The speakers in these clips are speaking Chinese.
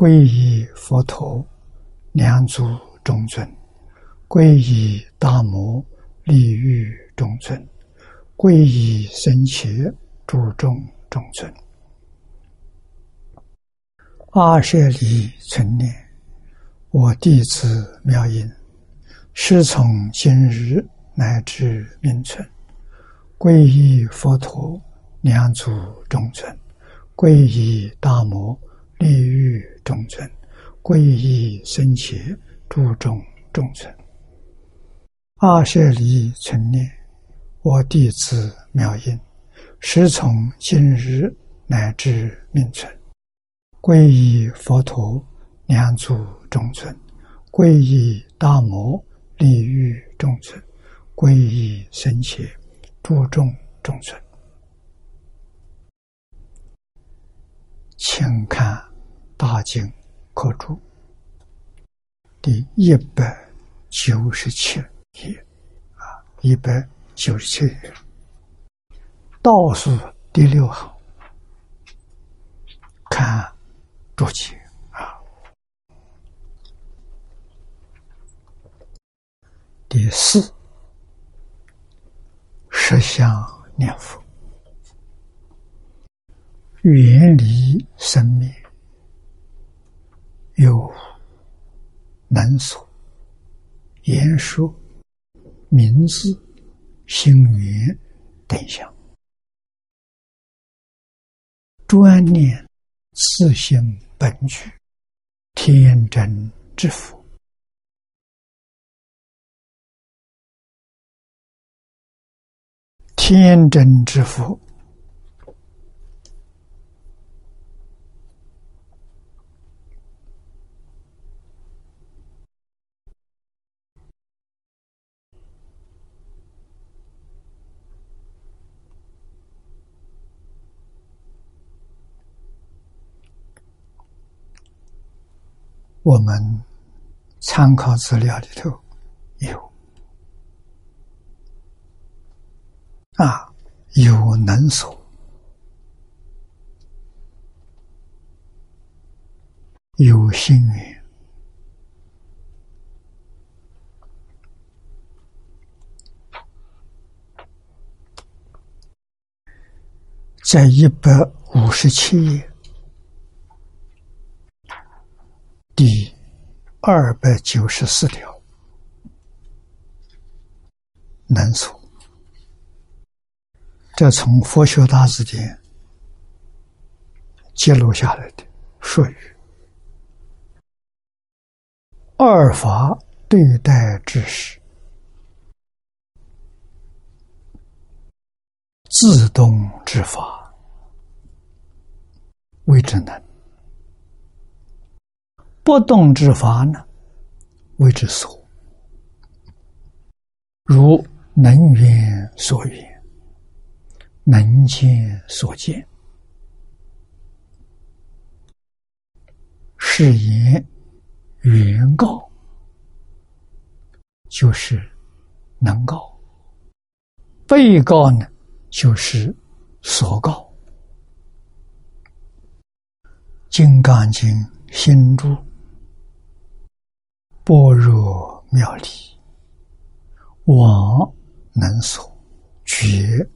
皈依佛陀，两足中尊；皈依大摩，利欲中尊；皈依僧伽，注众中尊。阿舍利存念，我弟子妙音，师从今日乃至命存。皈依佛陀，两足中尊；皈依大摩。利欲众尊，皈依僧伽，注重众尊。阿舍离存念，我弟子妙音，师从今日乃至命存。皈依佛陀，两足众尊；皈依大摩，利欲众尊；皈依僧伽，注重众尊。请看。大经课注第一百九十七页。啊，一百九十七页。倒数第六行，看注解。啊，第四十相念佛，远离生命。有能所、言说、名字、心缘等相，专念自性本具，天真之福，天真之福。我们参考资料里头有。啊，有能所，有幸运，在一百五十七页。第二百九十四条，能处，这从佛学大字典记录下来的术语。二法对待之时，自动之法谓之能。不动之法呢，谓之所。如能缘所缘，能见所见，是言原告，就是能告；被告呢，就是所告。《金刚经》心注。般若妙理，往能所，绝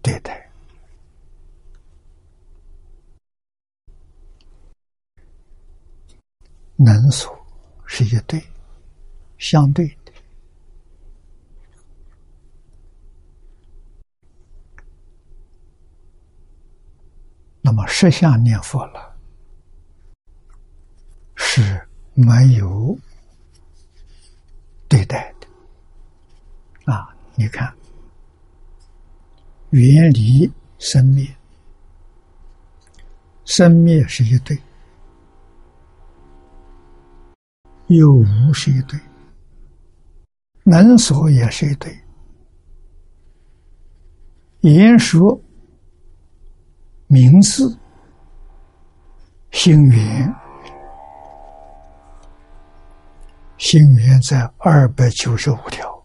对待。能所是一对，相对的。那么实相念佛了，是没有。对待的。啊，你看，远离生灭，生灭是一对，有无是一对，能所也是一对，言说名字心缘，心缘在二百九十五条，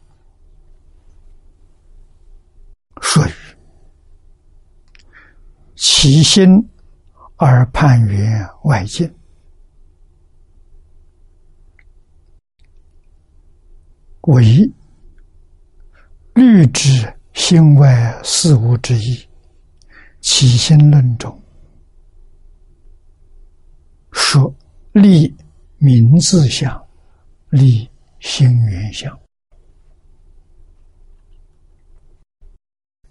属于起心而判缘外境。为律知心外事物之一，起心论中说立名字相，立心缘相，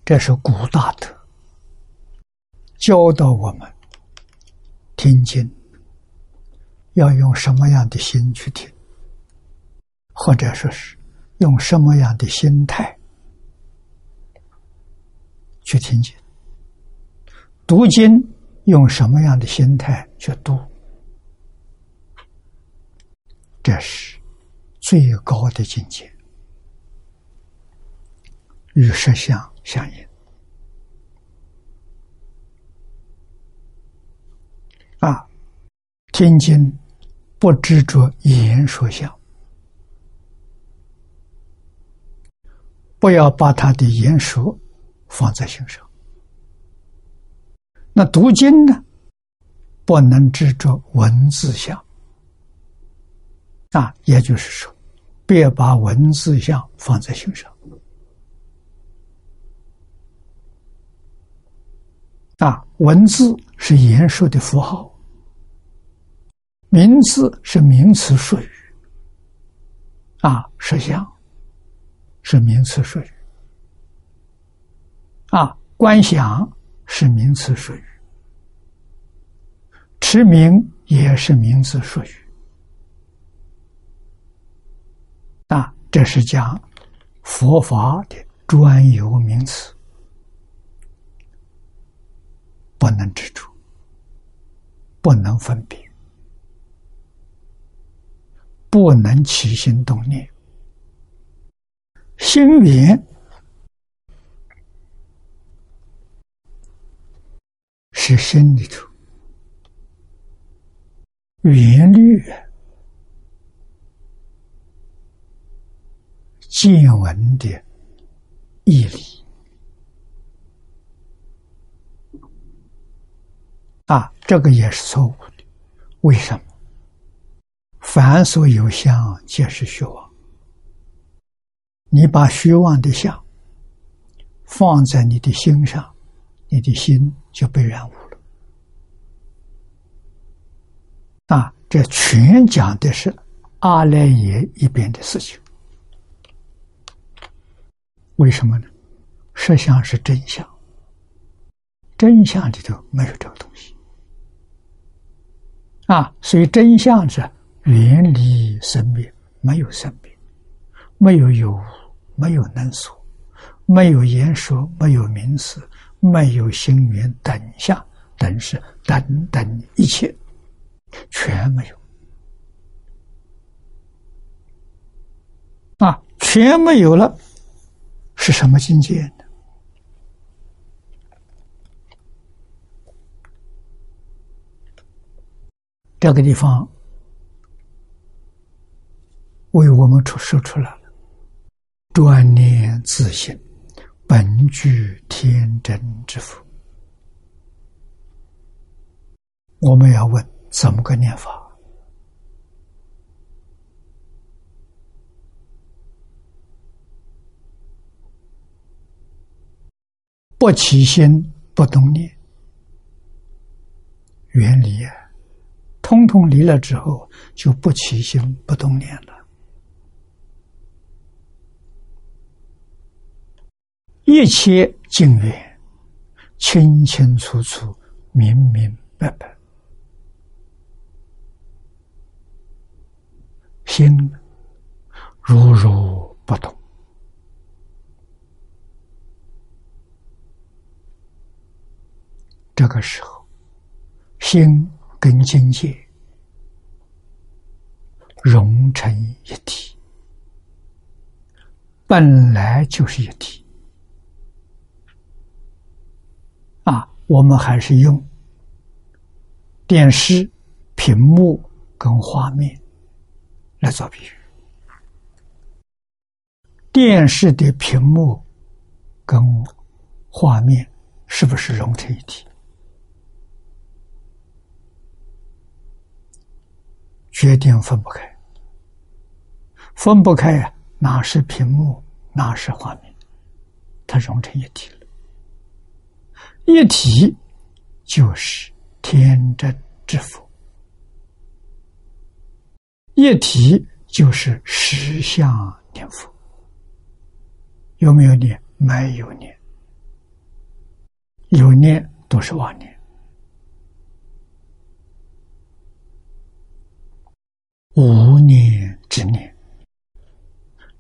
这是古大德教导我们听经要用什么样的心去听，或者说是。用什么样的心态去听经？读经用什么样的心态去读？这是最高的境界，与实相相应。啊，听经不执着言说相。不要把他的言说放在心上。那读经呢，不能执着文字相啊，也就是说，别把文字相放在心上啊。文字是言说的符号，名字是名词术语啊，实相。是名词术语，啊，观想是名词术语，持名也是名词术语，啊，这是讲佛法的专有名词，不能执着，不能分别，不能起心动念。心缘是心里头缘律见闻的义理啊，这个也是错误的。为什么？凡所有相，皆是虚妄。你把虚妄的相放在你的心上，你的心就被染污了。啊，这全讲的是阿赖耶一边的事情。为什么呢？实相是真相，真相里头没有这个东西。啊，所以真相是远离生灭，没有生灭，没有有。没有能所，没有言说，没有名词，没有心缘等相等是等等一切，全没有啊！全没有了，是什么境界呢？这个地方为我们出说出来。专念自性，本具天真之福。我们要问怎么个念法？不起心，不动念，远离啊！通通离了之后，就不起心，不动念了。一切境缘，清清楚楚、明明白白，心如如不动。这个时候，心跟境界融成一体，本来就是一体。啊，我们还是用电视屏幕跟画面来做比喻。电视的屏幕跟画面是不是融成一体？决定分不开，分不开呀！哪是屏幕，哪是画面？它融成一体了。一体就是天真之佛，一体就是实相念佛。有没有念？没有念，有念都是妄念。无念之念，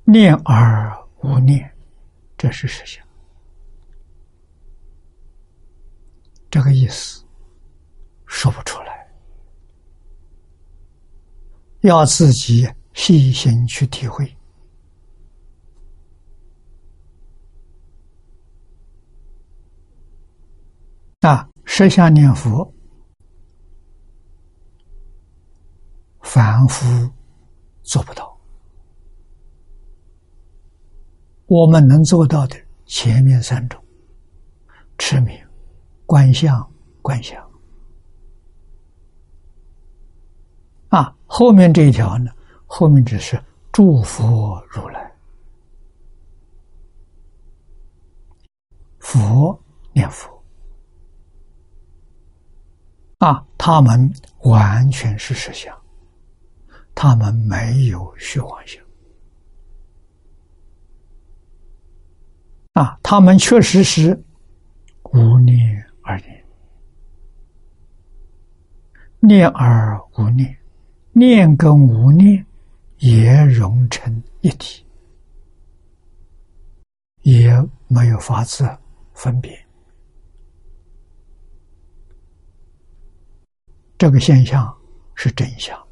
念而无念，这是实相。这个意思说不出来，要自己细心去体会。啊，实相念佛。凡夫做不到，我们能做到的前面三种：持名、观相、观想。啊，后面这一条呢？后面只是祝福如来，佛念佛。啊，他们完全是实相。他们没有虚妄想啊，他们确实是无念而念，念而无念，念跟无念也融成一体，也没有法子分别。这个现象是真相。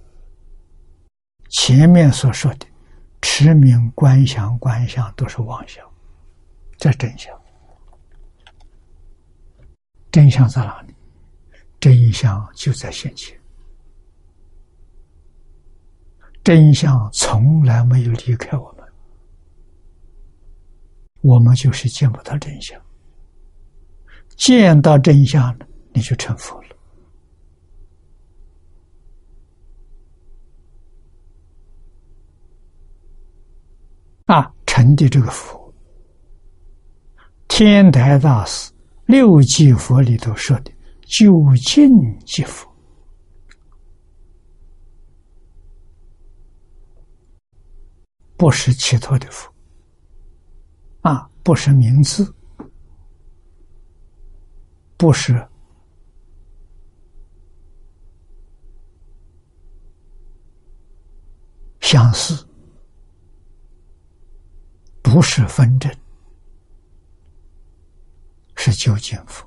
前面所说的持名、观想、观想都是妄想，这真相。真相在哪里？真相就在现前。真相从来没有离开我们，我们就是见不到真相。见到真相了，你就成佛了。啊，成的这个佛，天台大师六即佛里头说的“究竟即佛”，不是其他的佛，啊，不是名字，不是相似。不是分正，是究竟佛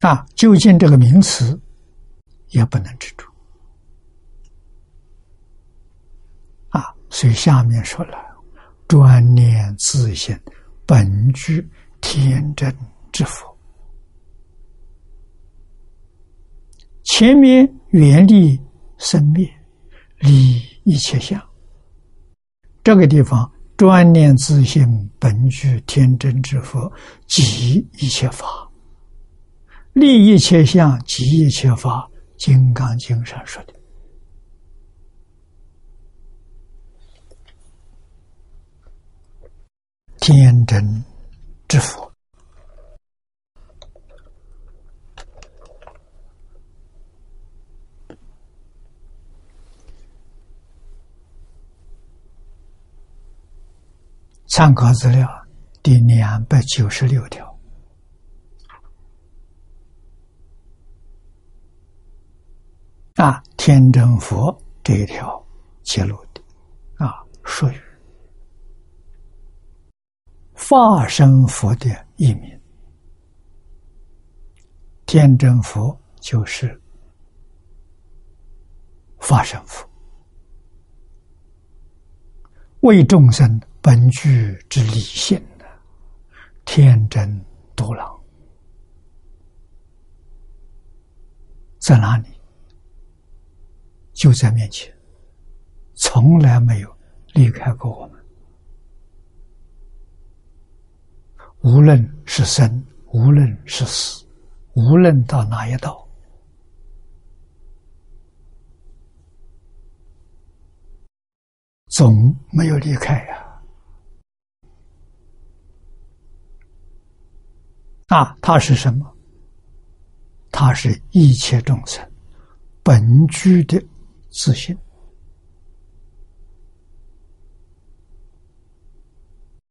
啊！究竟这个名词也不能执着啊！所以下面说了：专念自性本具天真之佛，前面远离生灭，离。一切相，这个地方专念自性本具天真之佛，即一切法，立一切相，即一切法。《金刚经》上说的，天真之佛。参考资料第两百九十六条。啊，天真佛这一条揭露的啊，属于化身佛的一名。天真佛就是法身佛，为众生本具之理性的天真独朗，在哪里？就在面前，从来没有离开过我们。无论是生，无论是死，无论到哪一道。总没有离开呀！他是什么？他是一切众生本具的自信。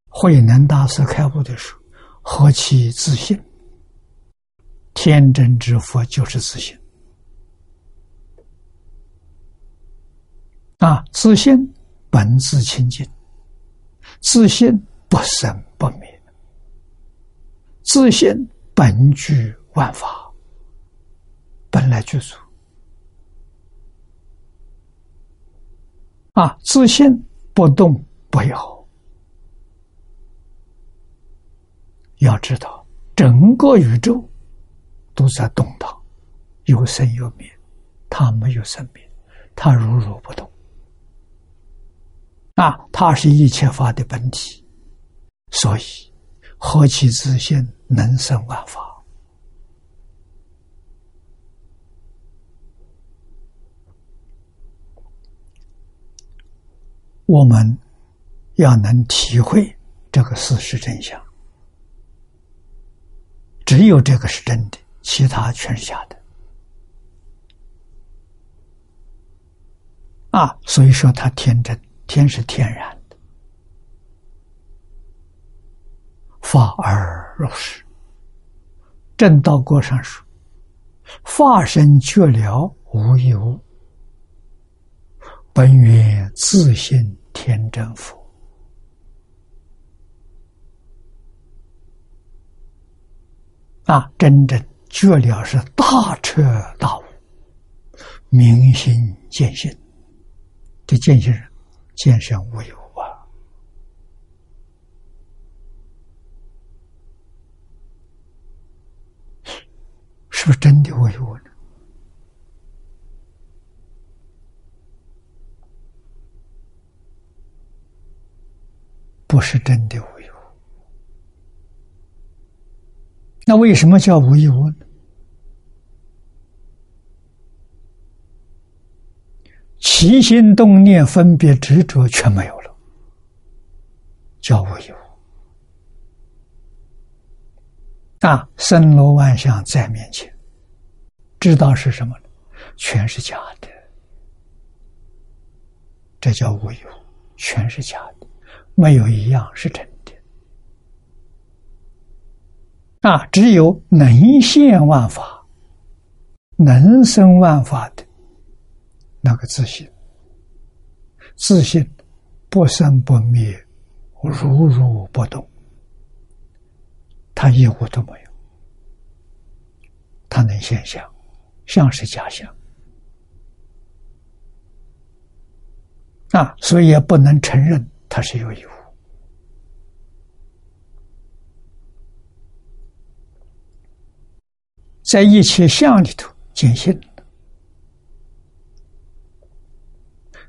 慧能大师开悟的时候，何其自信！天真之佛就是自信啊，自信。本自清净，自信不生，自信本具万法，本来具足。啊，自信不动不摇。要知道，整个宇宙都在动荡，有生有灭，它没有生灭，它如如不动。啊，它是一切法的本体，所以何其自信，能生万法。我们要能体会这个事实真相，只有这个是真的，其他全是假的。啊，所以说他天真。天是天然的，法而入世。正道过上说：“化身觉了无有，本源自性天真佛。”啊，真正觉了是大彻大悟，明心见性这见性人。见性无有啊，是不是真的无有呢？不是真的无有，那为什么叫无有呢？起心动念、分别执着全没有了，叫无有。啊，森罗万象在面前，知道是什么呢？全是假的，这叫无有，全是假的，没有一样是真的。啊，只有能现万法、能生万法的。那个自信，自信不生不灭，如如不动，他一物都没有，他能现象，像是假象。啊，所以也不能承认他是有一物，在一切相里头见性。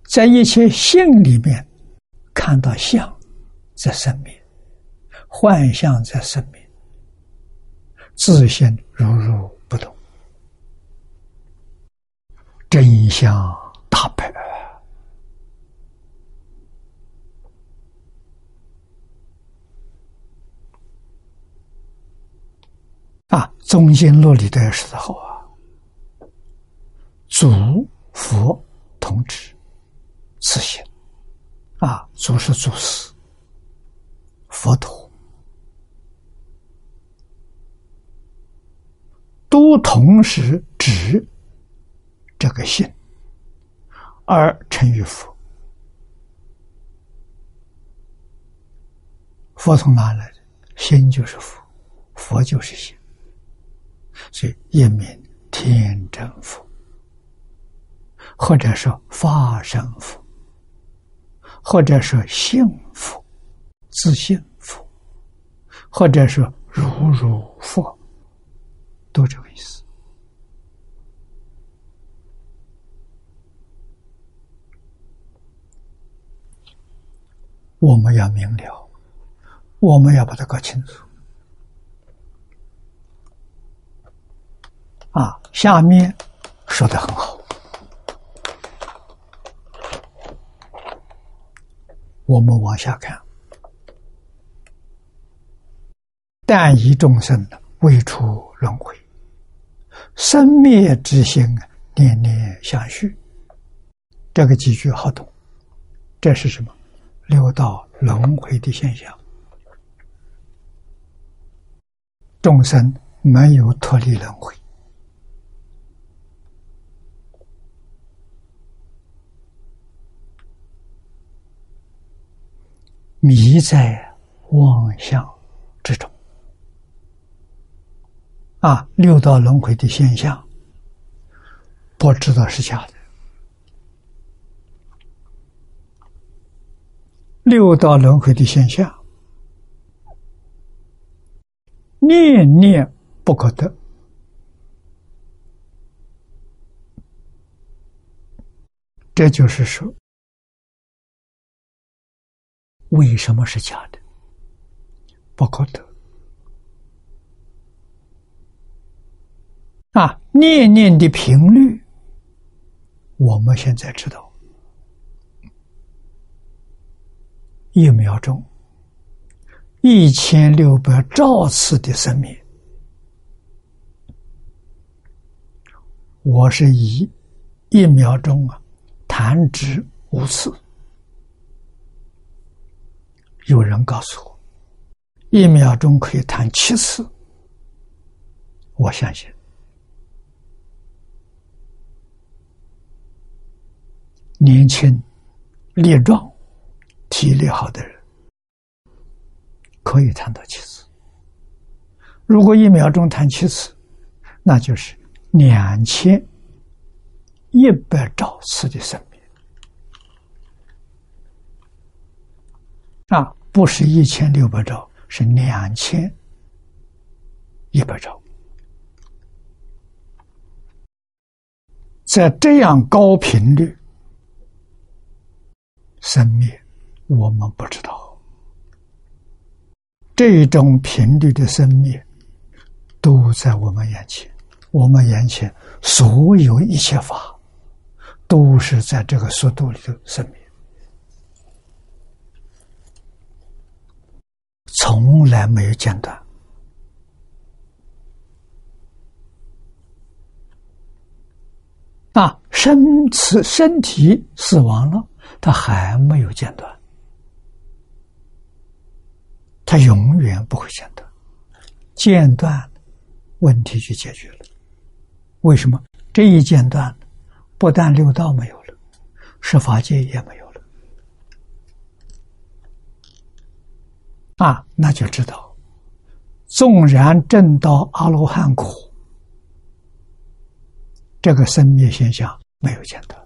在一切性里面，看到相在生命，幻象在生命，自信如如不动，真相大白啊！中心落里的时候啊，祖佛同志。自信啊，祖是祖师，佛陀都同时指这个心而成于佛。佛从哪来的？心就是佛，佛就是心，所以一名天真佛。或者说法身佛，或者说幸福、自信佛，或者说如如佛，都这个意思。我们要明了，我们要把它搞清楚。啊，下面说的很好，我们往下看。但以众生未出轮回，生灭之心念念相续。这个几句好懂，这是什么？六道轮回的现象，众生没有脱离轮回，迷在妄想之中。啊，六道轮回的现象，不知道是假的。六道轮回的现象，念念不可得。这就是说，为什么是假的？不可得啊！念念的频率，我们现在知道。一秒钟，一千六百兆次的生命，我是以一秒钟啊弹指五次。有人告诉我，一秒钟可以弹七次，我相信，年轻力壮。体力好的人可以弹到七次。如果一秒钟弹七次，那就是两千一百兆次的生命啊！不是一千六百兆，是两千一百兆。在这样高频率生灭。我们不知道，这种频率的生灭都在我们眼前。我们眼前所有一切法，都是在这个速度里头生灭，从来没有间断。啊，身死身体死亡了，它还没有间断。它永远不会间断，间断问题就解决了。为什么这一间断，不但六道没有了，十法界也没有了啊？那就知道，纵然证到阿罗汉果，这个生灭现象没有间断，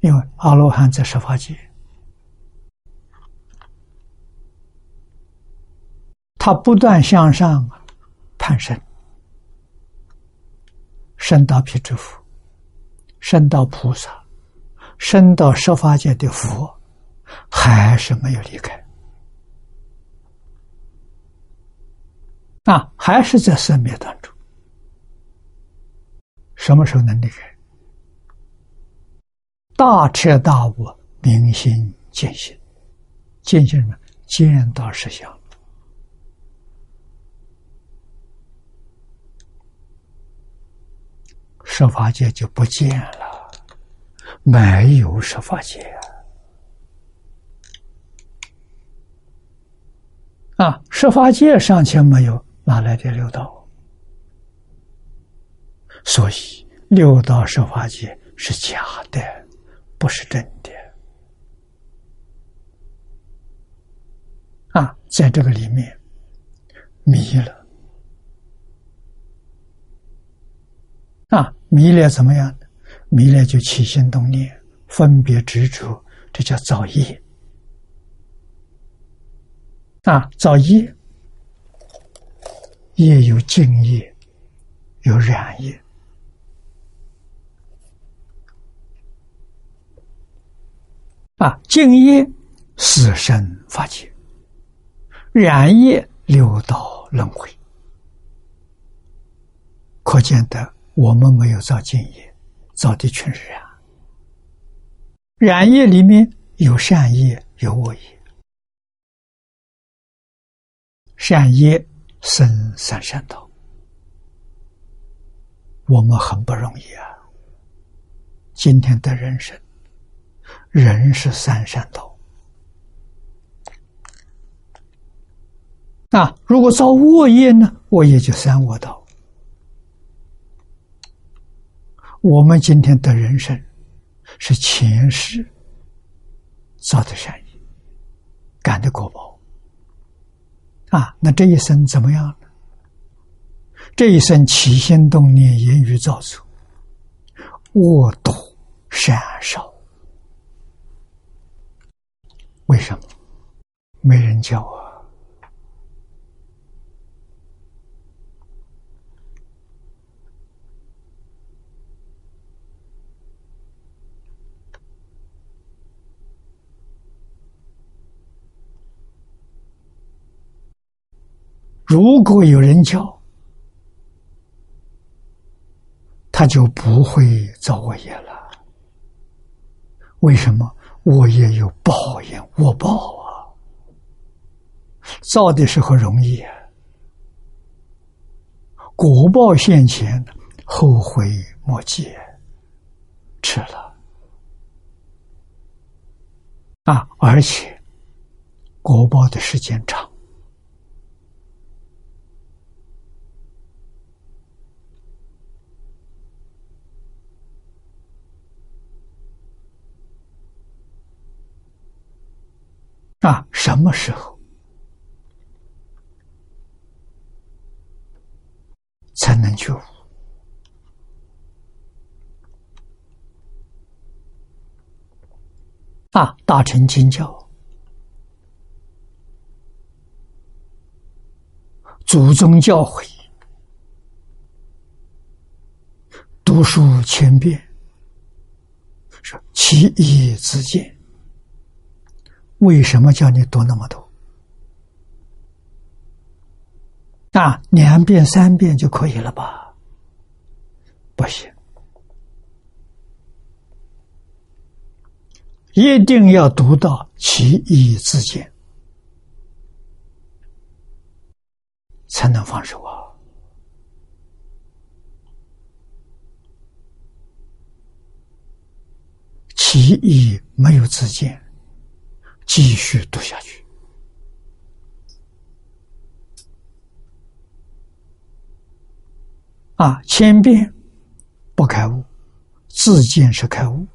因为阿罗汉在十法界。他不断向上攀升，升到辟支佛，升到菩萨，升到十法界的佛，还是没有离开啊，还是在生灭当中。什么时候能离开？大彻大悟，明心见性，见性什么？见到实相。设法界就不见了，没有设法界啊！设法界尚且没有，哪来的六道？所以六道设法界是假的，不是真的啊！在这个里面迷了啊！迷恋怎么样呢？迷恋就起心动念、分别执着，这叫造业。啊，造业，业有净业，有染业。啊，净业死生法界，染业六道轮回。可见的，我们没有造净业，造的全是染。染业里面有善业，有恶业。善业生三善道，我们很不容易啊。今天的人生。人是三善道，那，如果造恶业呢？恶业就三恶道。我们今天的人生是前世造的善业，感的果报。啊，那这一生怎么样呢？这一生起心动念、言语造作，恶多善少。为什么没人教啊？如果有人教，他就不会造恶业了。为什么？我也有报应，我报啊！造的时候容易，果报现前，后悔莫及，吃了啊！而且果报的时间长。啊，什么时候？才能觉悟？啊，大乘经教，祖宗教诲，读书千遍，说其义自见。为什么叫你读那么多？啊，两遍三遍就可以了吧？不行，一定要读到其义自见，才能放手啊！其义没有自见。继续读下去啊！千遍不开悟，自见是开悟，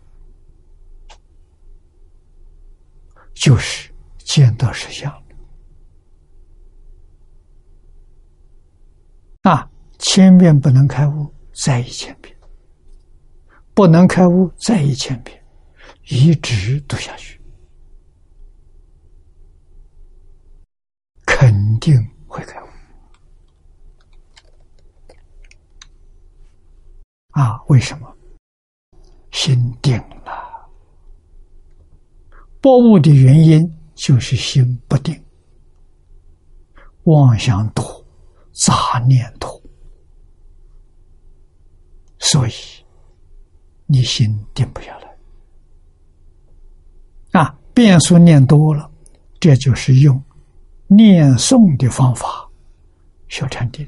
就是见到实相啊！千遍不能开悟，再一千遍；不能开悟，再一千遍，一直读下去。肯定会开悟啊！为什么？心定了。不悟的原因就是心不定，妄想多，杂念多，所以你心定不下来。啊，变数念多了，这就是用。念诵的方法，小禅定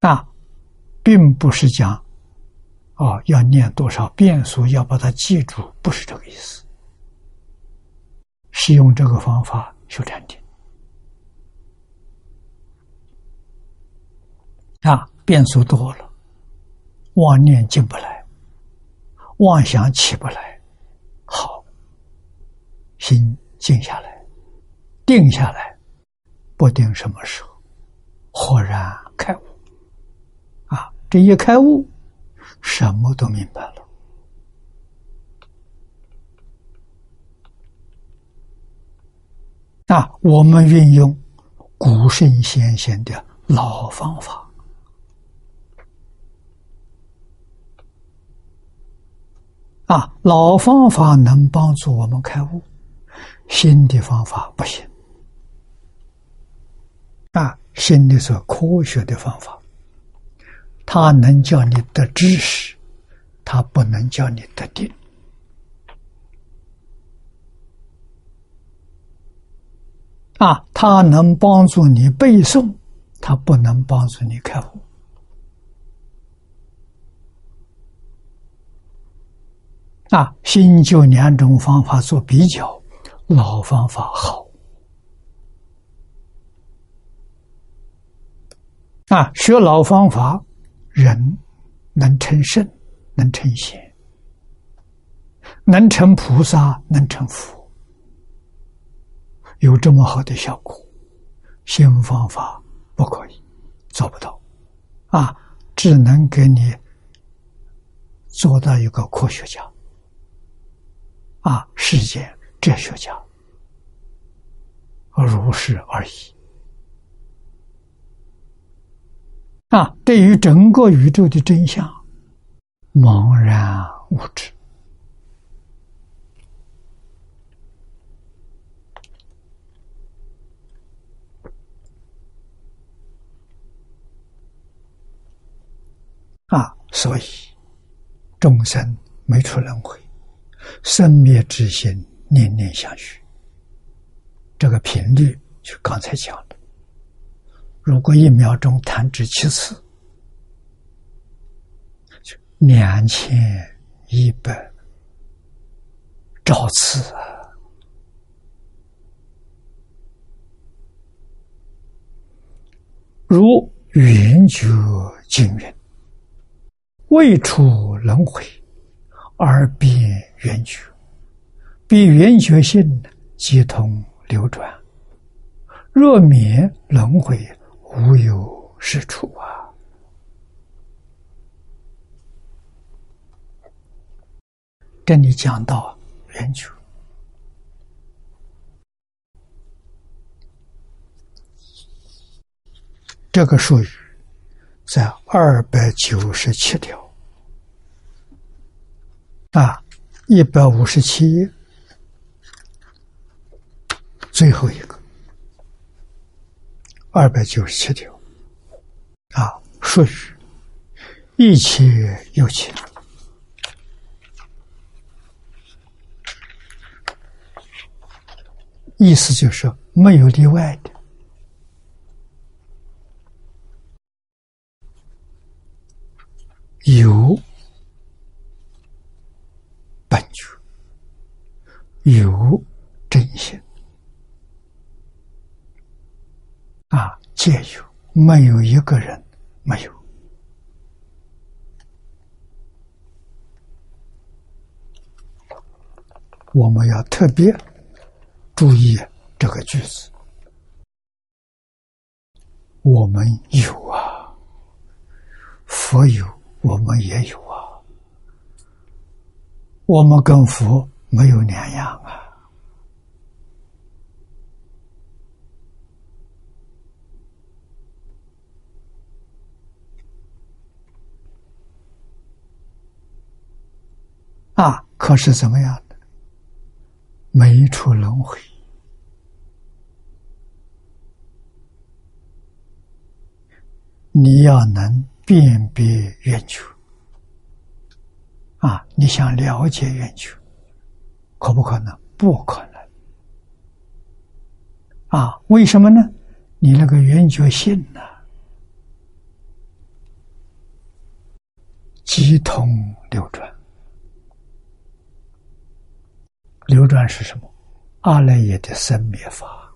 那，并不是讲哦要念多少遍数，要把它记住，不是这个意思。是用这个方法修禅定啊，变数多了，妄念进不来，妄想起不来。心静下来，定下来，不定什么时候，豁然开悟。啊这一开悟，什么都明白了。那，我们运用古圣先贤的老方法，啊，老方法能帮助我们开悟，新的方法不行。啊，新的是科学的方法，它能叫你得知识，它不能叫你得定。啊，它能帮助你背诵，它不能帮助你开悟。啊，新旧两种方法做比较，老方法好。啊，学老方法，人能成圣，能成贤，能成菩萨，能成佛，有这么好的效果。新方法不可以，做不到。啊，只能给你做到一个科学家，啊，世界哲学家，如是而已。啊，对于整个宇宙的真相，茫然无知。啊，所以众生没出轮回，生灭之心念念相续。这个频率就刚才讲的。如果一秒钟弹指七次，就两千一百兆次啊！如圆觉经云：“未出轮回而变圆觉，比圆觉性即通流转。若免轮回。”无有是处啊！这里讲到圆觉，这个术语在二百九十七条啊，一百五十七页最后一个。二百九十七条，啊，术语一切有情，意思就是没有例外的，有本觉，有真心。啊，皆有，没有一个人没有。我们要特别注意这个句子。我们有啊，佛有，我们也有啊。我们跟佛没有两样啊。啊！可是怎么样的？没出轮回，你要能辨别圆球啊！你想了解圆球，可不可能？不可能。啊？为什么呢？你那个圆觉性呢？机通流转。流转是什么？阿赖耶的生灭法，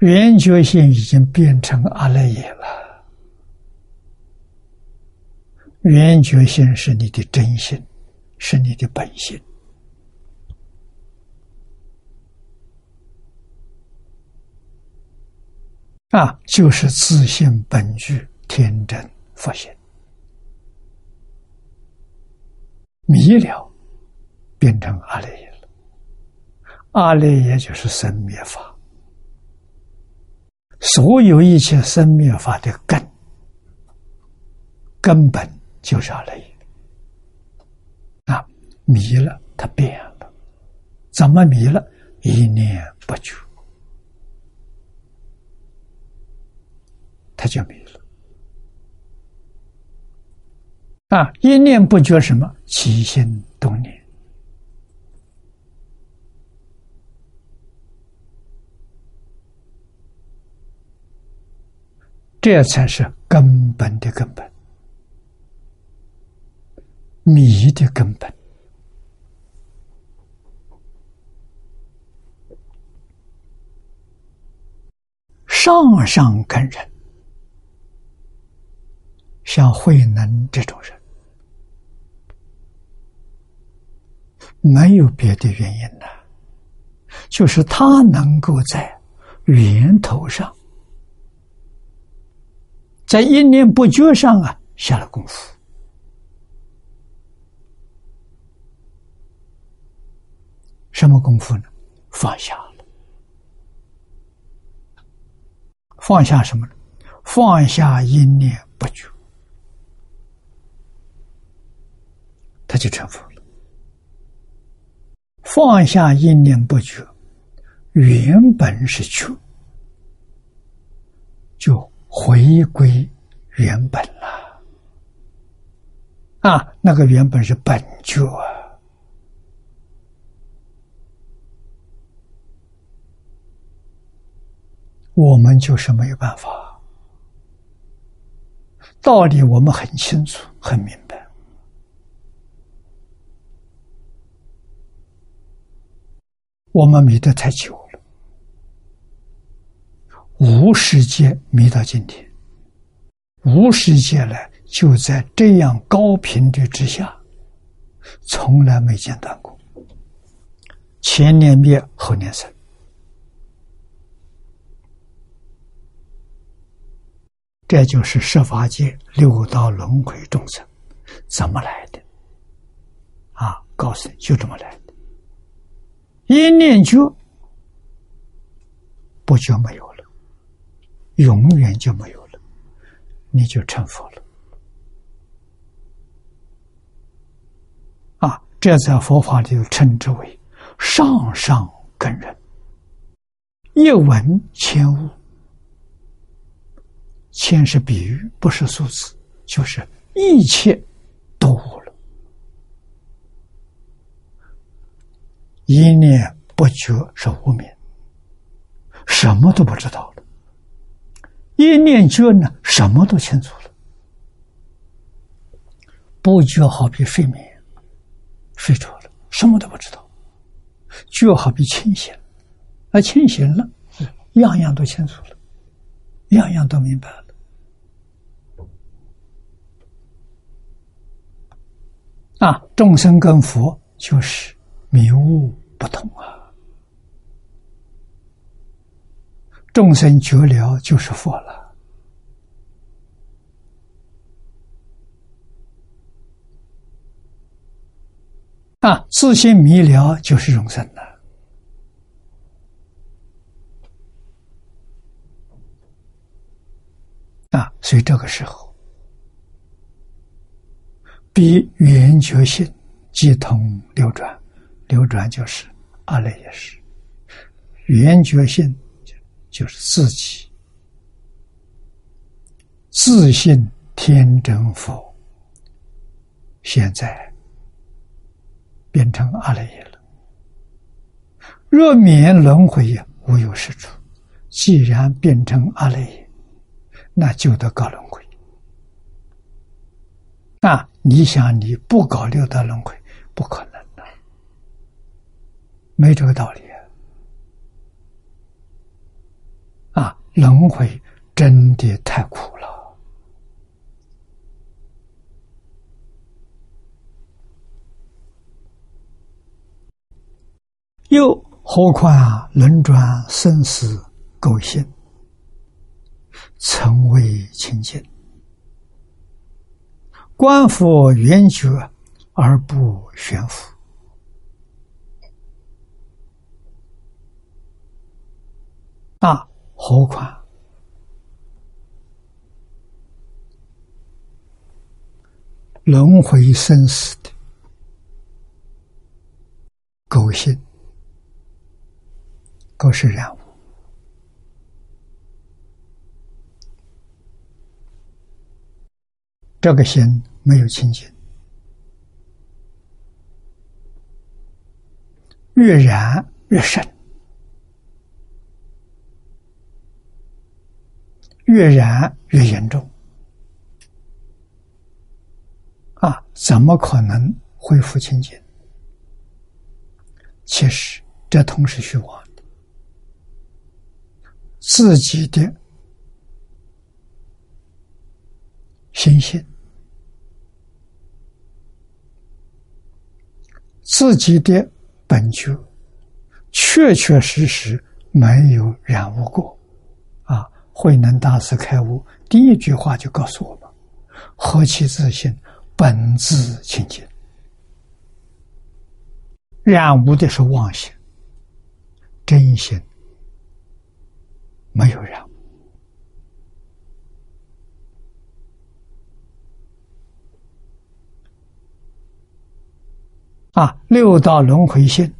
圆觉性已经变成阿赖耶了。圆觉性是你的真心，是你的本性。啊，就是自信本具，天真佛性，迷了，变成阿赖耶了。阿赖耶就是生灭法，所有一切生灭法的根，根本就是阿赖耶。啊，迷了，它变了，怎么迷了？一念不觉。他就没了啊！一念不觉什么？起心动念，这才是根本的根本，迷的根本。上上根人。像慧能这种人，没有别的原因呢，就是他能够在源头上，在一念不觉上啊下了功夫。什么功夫呢？放下了，放下什么呢？放下一念不觉。他就成佛，放下一念不觉，原本是觉，就回归原本了。啊，那个原本是本觉啊，我们就是没有办法。道理我们很清楚，很明白。我们迷得太久了，无时间迷到今天，无时间来就在这样高频率之下，从来没间断过。前年灭，后年生，这就是十法界六道轮回众生怎么来的？啊，告诉你就这么来。一念觉，不就没有了，永远就没有了，你就成佛了。啊，这在佛法里称之为上上根人，一闻千悟，千是比喻，不是数字，就是一切都悟了。一念不觉是无明，什么都不知道了；一念觉呢，什么都清楚了。不觉好比睡眠，睡着了，什么都不知道；觉好比清醒，啊，清醒了，样样都清楚了，样样都明白了。啊，众生跟佛就是。迷悟不同啊！众生觉了就是佛了啊！自心迷了就是永生了啊！所以这个时候，比圆觉性即通流转。流转就是阿赖耶识，圆觉性就是自己自信天真佛，现在变成阿赖耶了。若免轮回无有是处，既然变成阿赖耶，那就得搞轮回。那你想你不搞六道轮回，不可能。没这个道理啊！轮回真的太苦了，又何况？轮转生死、垢性，成为清净。观佛圆觉而不悬浮，啊，何况轮回生死的狗性，狗是人物。这个心没有清净，越燃越深，越燃越严重，啊，怎么可能恢复清净？其实这同是虚妄的，自己的心性。自己的本觉确确实实没有染污过，慧能大师开悟第一句话就告诉我们：“何其自信，本自清净。”染污的是妄心，真心没有染。啊，六道轮回性，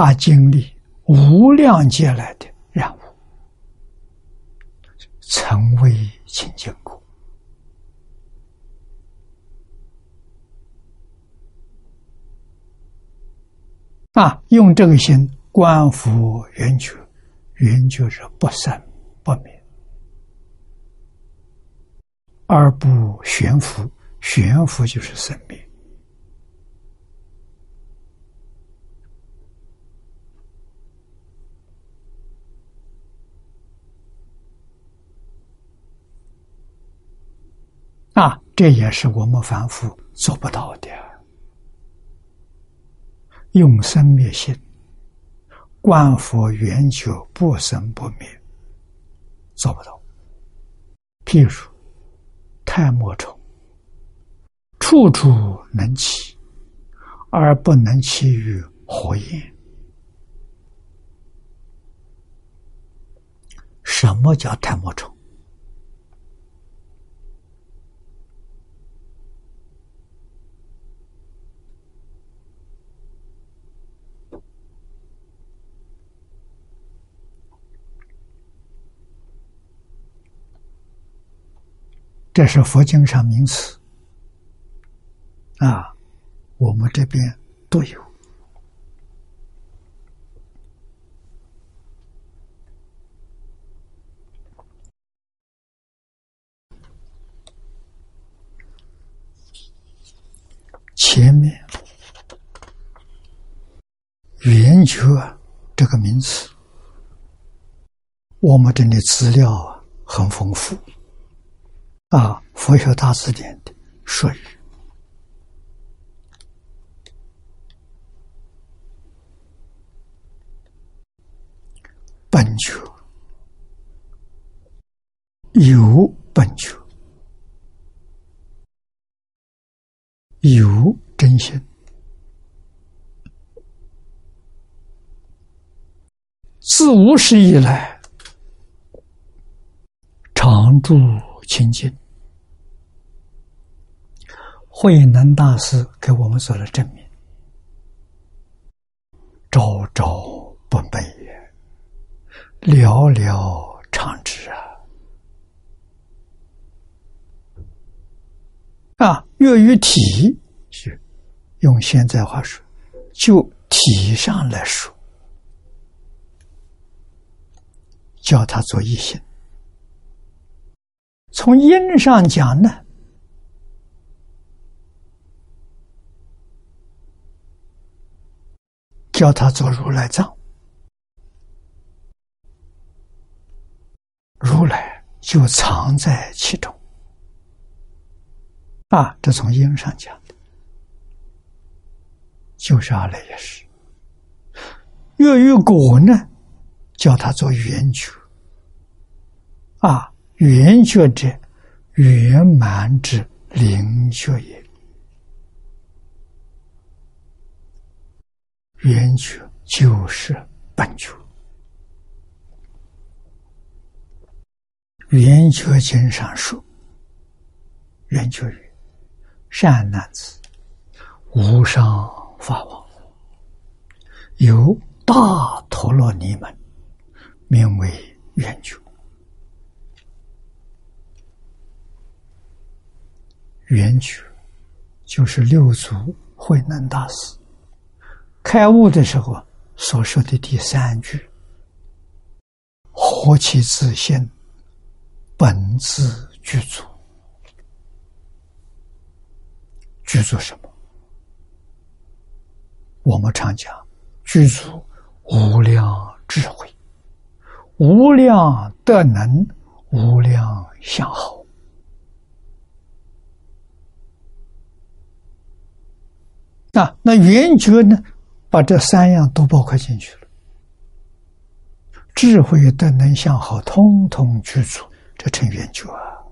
他经历无量劫来的染污，成为清净果。啊，用这个心观佛圆觉。圆觉是不生不灭，而不悬浮。悬浮就是生灭。啊，这也是我们凡夫做不到的。用生灭心。观佛圆觉不生不灭，做不到。譬如太末虫，处处能起，而不能起于火焰。什么叫太末虫？这是佛经上名词，啊，我们这边都有。前面“圆觉”这个名词，我们这里资料啊很丰富。啊，佛学大词典的术语，本觉有本觉有真心，自无始以来常住。清净，慧能大师给我们做了证明：朝朝不昧也，寥寥长之啊！啊，粤语体是用现在话说，就体上来说，叫他做一心。从因上讲呢，叫他做如来藏，如来就藏在其中。啊，这从因上讲的，就是阿赖耶识。越于果呢，叫他做圆觉。啊，圆觉者，圆满之灵觉也。圆觉就是本觉。圆觉经上说：“圆觉曰：善男子，无上法王，有大陀罗尼门，名为圆觉。圆觉就是六祖慧能大师开悟的时候所说的第三句：‘何其自信！’”本自具足，具足什么？我们常讲，具足无量智慧、无量德能、无量相好。那那圆觉呢？把这三样都包括进去了，智慧、德能、相好，通通具足。这成圆觉啊！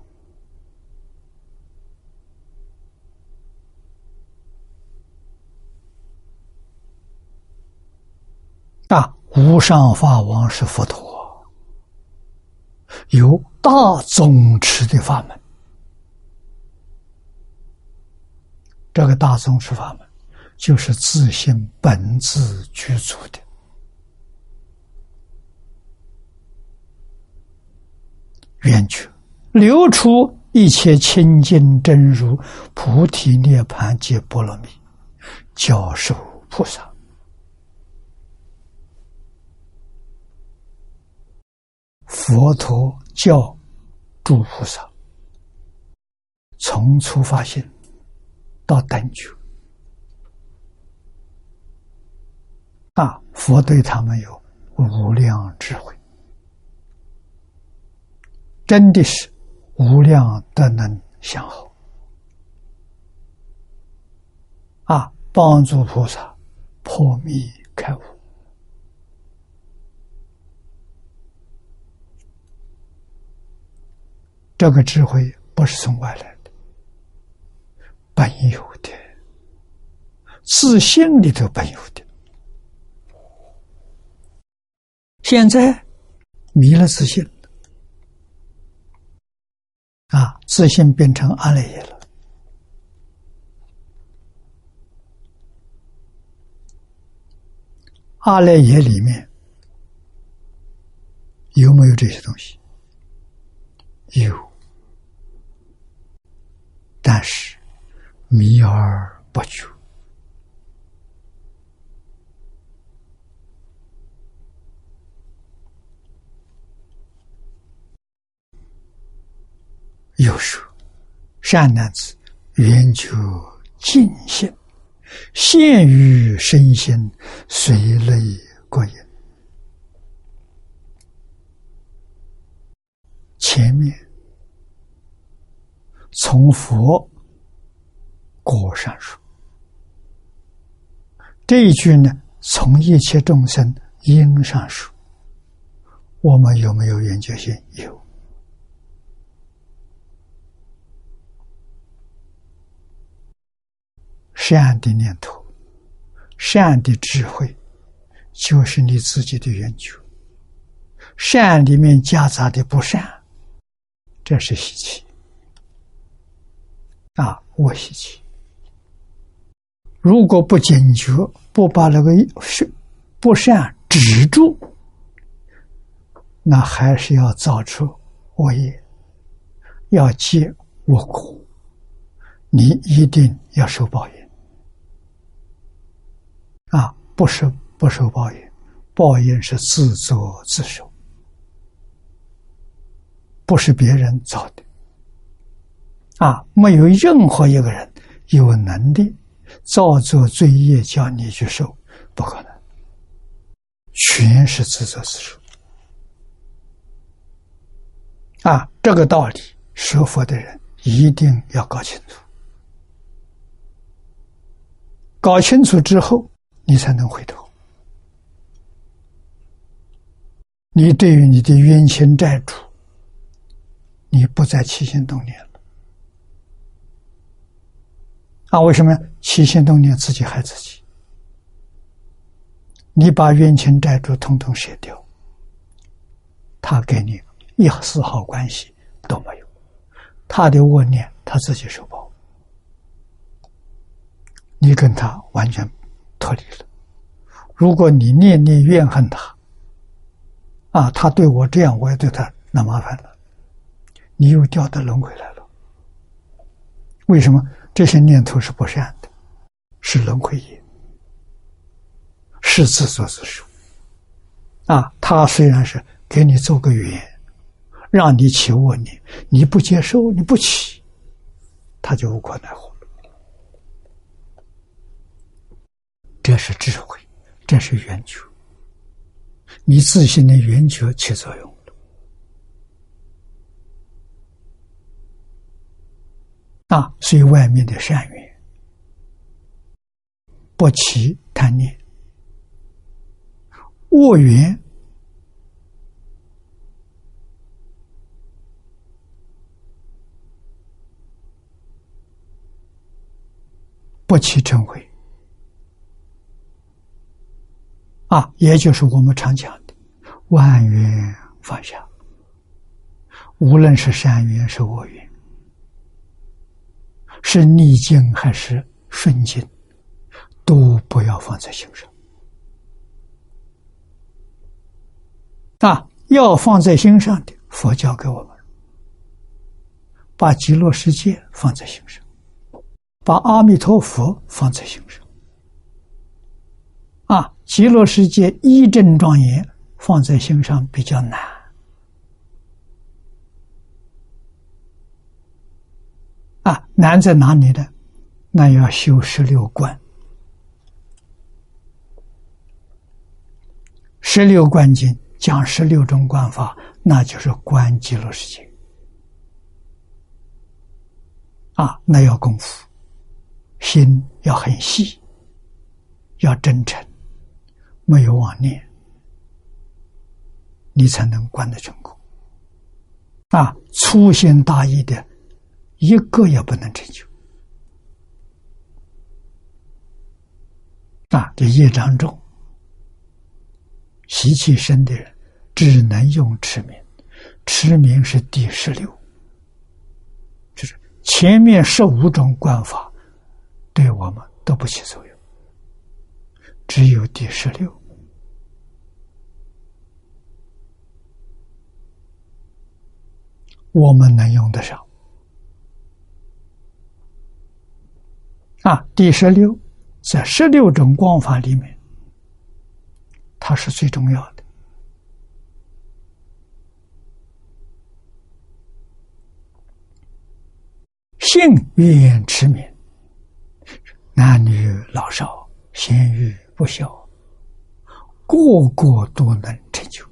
啊，无上法王是佛陀，有大宗持的法门。这个大宗持法门，就是自性本自具足的。圆觉流出一切清净真如菩提涅盘及波罗蜜，教授菩萨。佛陀教诸菩萨，从初发心到等觉，啊，佛对他们有无量智慧。真的是无量的能相好啊！帮助菩萨破迷开悟，这个智慧不是从外来的，本有的，自信里头本有的。现在迷了自信。啊，自信变成阿赖耶了。阿赖耶里面有没有这些东西？有，但是迷而不觉。又说：“善男子，愿求尽心，现于身心，随类过瘾。前面从佛果上说，这一句呢，从一切众生因上说，我们有没有圆觉心？有。”善的念头，善的智慧，就是你自己的源觉。善里面夹杂的不善，这是习气啊，我习气。如果不警觉，不把那个是不善止住，那还是要造出恶业，要结恶果，你一定要受报应。啊，不是不受报应，报应是自作自受，不是别人造的。啊，没有任何一个人有能力造作罪业叫你去受，不可能，全是自作自受。啊，这个道理，学佛的人一定要搞清楚。搞清楚之后，你才能回头。你对于你的冤亲债主，你不再起心动念了。啊，为什么起心动念自己害自己？你把冤亲债主统统舍掉，他跟你一丝毫关系都没有，他的恶念他自己受报，你跟他完全脱离了。如果你念念怨恨他，啊，他对我这样，我也对他，那麻烦了，你又掉到轮回来了。为什么？这些念头是不善的，是轮回业，是自作自受。啊，他虽然是给你做个缘，让你起恶念，你不接受，你不起，他就无可奈何这是智慧，这是圆觉，你自信的圆觉起作用。啊，所以外面的善缘不起贪念，恶缘不起嗔恚。啊，也就是我们常讲的万缘放下，无论是善缘是恶缘。是逆境还是顺境，都不要放在心上。啊，要放在心上的，佛教给我们，把极乐世界放在心上，把阿弥陀佛放在心上。极乐世界一真庄严放在心上比较难。啊，难在哪里呢？那要修十六观，十六观经讲十六种观法，那就是观极乐世界。啊，那要功夫，心要很细，要真诚，没有妄念，你才能观得成功。啊，粗心大意的。一个也不能成就啊！这业障重、习气深的人，只能用持名。持名是第十六，就是前面十五种观法对我们都不起作用，只有第十六，我们能用得上。啊，第十六，在十六种光法里面，它是最重要的。性愿持名，男女老少，贤愚不孝，个个都能成就。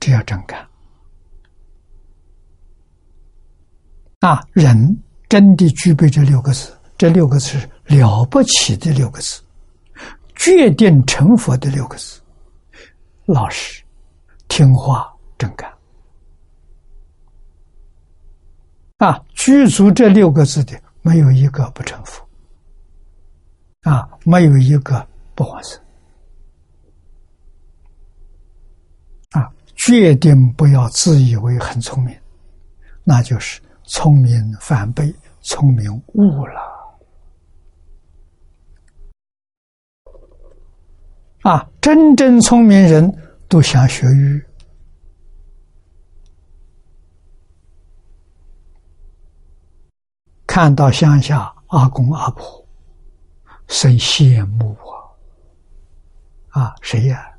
这要真干啊，人。真的具备这六个字，这六个字是了不起的六个字，决定成佛的六个字。老实、听话、真干。啊，具足这六个字的，没有一个不成佛。啊，没有一个不还生。啊，决定不要自以为很聪明，那就是聪明反被。聪明误了啊！真正聪明人都想学语，看到乡下阿公阿婆，生羡慕啊！啊，谁呀？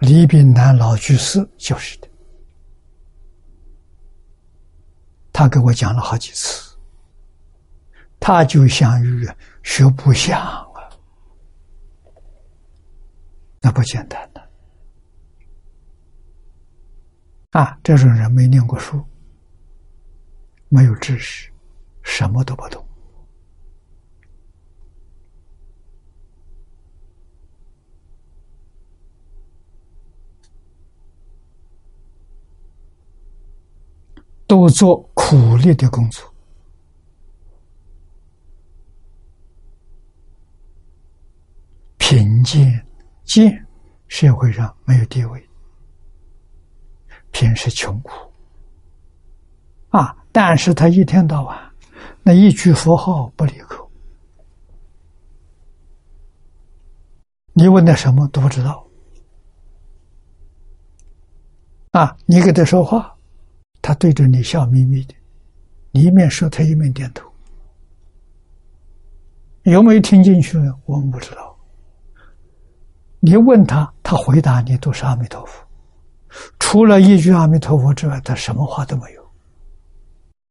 李炳南老居士就是的。他给我讲了好几次，他就想于学不像啊，那不简单的啊！这种人没念过书，没有知识，什么都不懂。都做苦力的工作，贫贱贱，社会上没有地位，平时穷苦啊！但是他一天到晚那一句佛号不离口，你问他什么都不知道啊！你给他说话。他对着你笑眯眯的，你一面说，他一面点头。有没有听进去？我们不知道。你问他，他回答你都是阿弥陀佛，除了一句阿弥陀佛之外，他什么话都没有，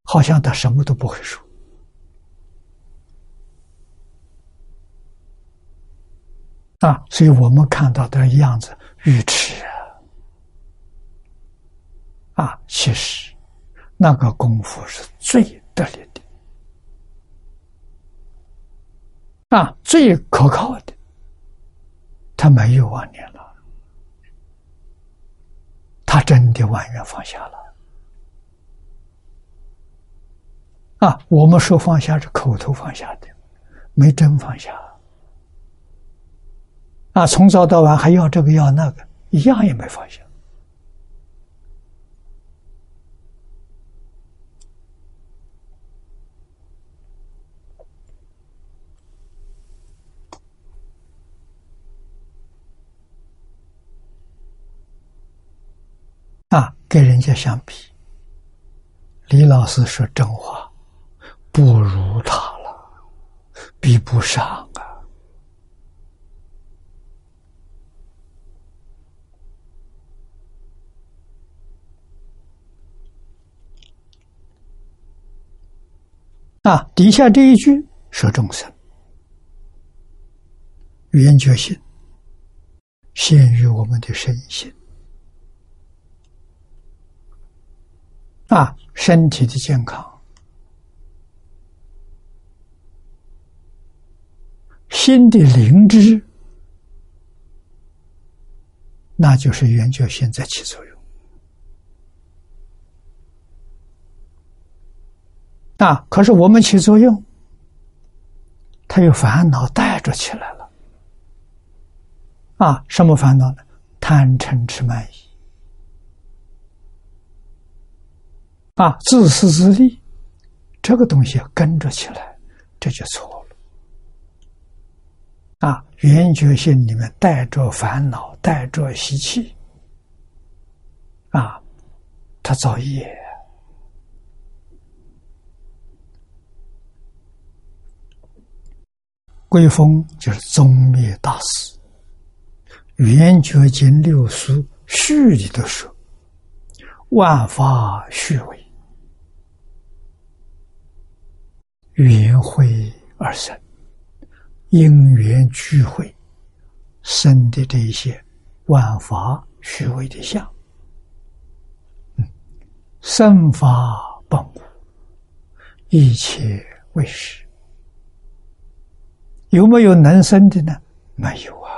好像他什么都不会说。啊，所以我们看到的样子愚痴啊。啊，其实那个功夫是最得力的，啊，最可靠的。他没有妄念了，他真的完全放下了。啊，我们说放下是口头放下的，没真放下。啊，从早到晚还要这个要那个，一样也没放下。啊，跟人家相比，李老师说真话，不如他了，比不上啊！啊，底下这一句说众生圆觉性，限于我们的身心。啊，身体的健康，心的灵知，那就是圆觉性在起作用。啊，可是我们起作用，他有烦恼带着起来了。啊，什么烦恼呢？贪嗔痴慢疑。啊，自私自利，这个东西要跟着起来，这就错了。啊，圆觉性里面带着烦恼，带着习气，啊，他造业。归峰就是宗灭大师，圆觉经六书序里都说：“万法虚伪。”缘会而生，因缘聚会生的这一些万法虚伪的相，嗯，生法本无，一切为实。有没有能生的呢？没有啊。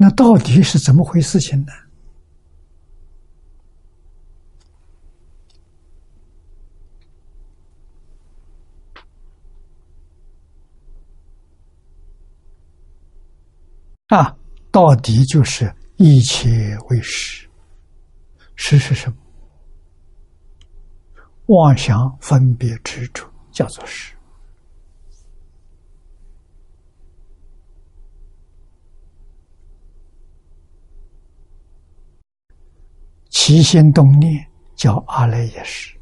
那到底是怎么回事情呢？啊，到底就是一切为实，实是什么？妄想、分别、执着，叫做实。起心动念叫阿赖耶识，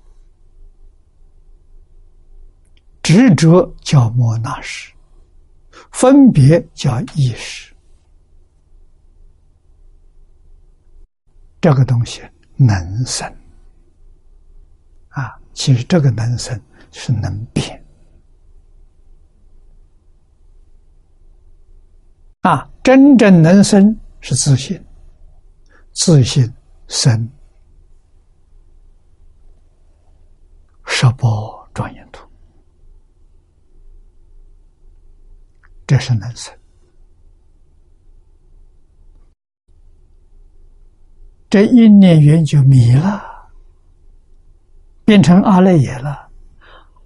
执着叫摩那识，分别叫意识。这个东西能生。啊，其实这个能生是能变。啊，真正能生是自信，自信生十宝庄严图，这是能生。这一念缘就迷了，变成阿赖耶了。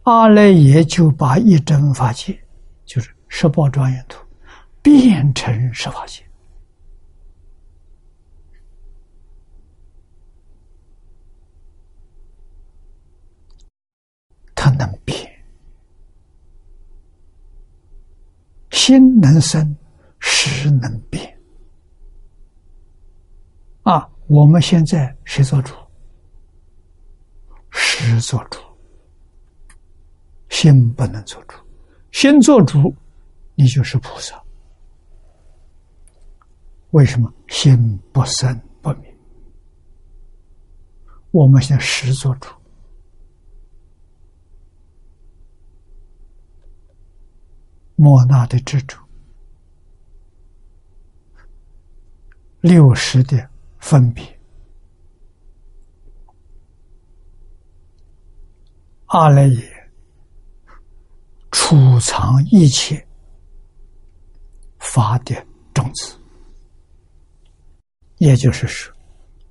阿赖耶就把一真法界，就是十宝庄严图，变成十法界。它能变，心能生，识能变。啊！我们现在谁做主？识做主，心不能做主。心做主，你就是菩萨。为什么心不生不灭？我们现在识做主，莫那的执着，六十的。分别，阿赖耶储藏一切法的种子，也就是说，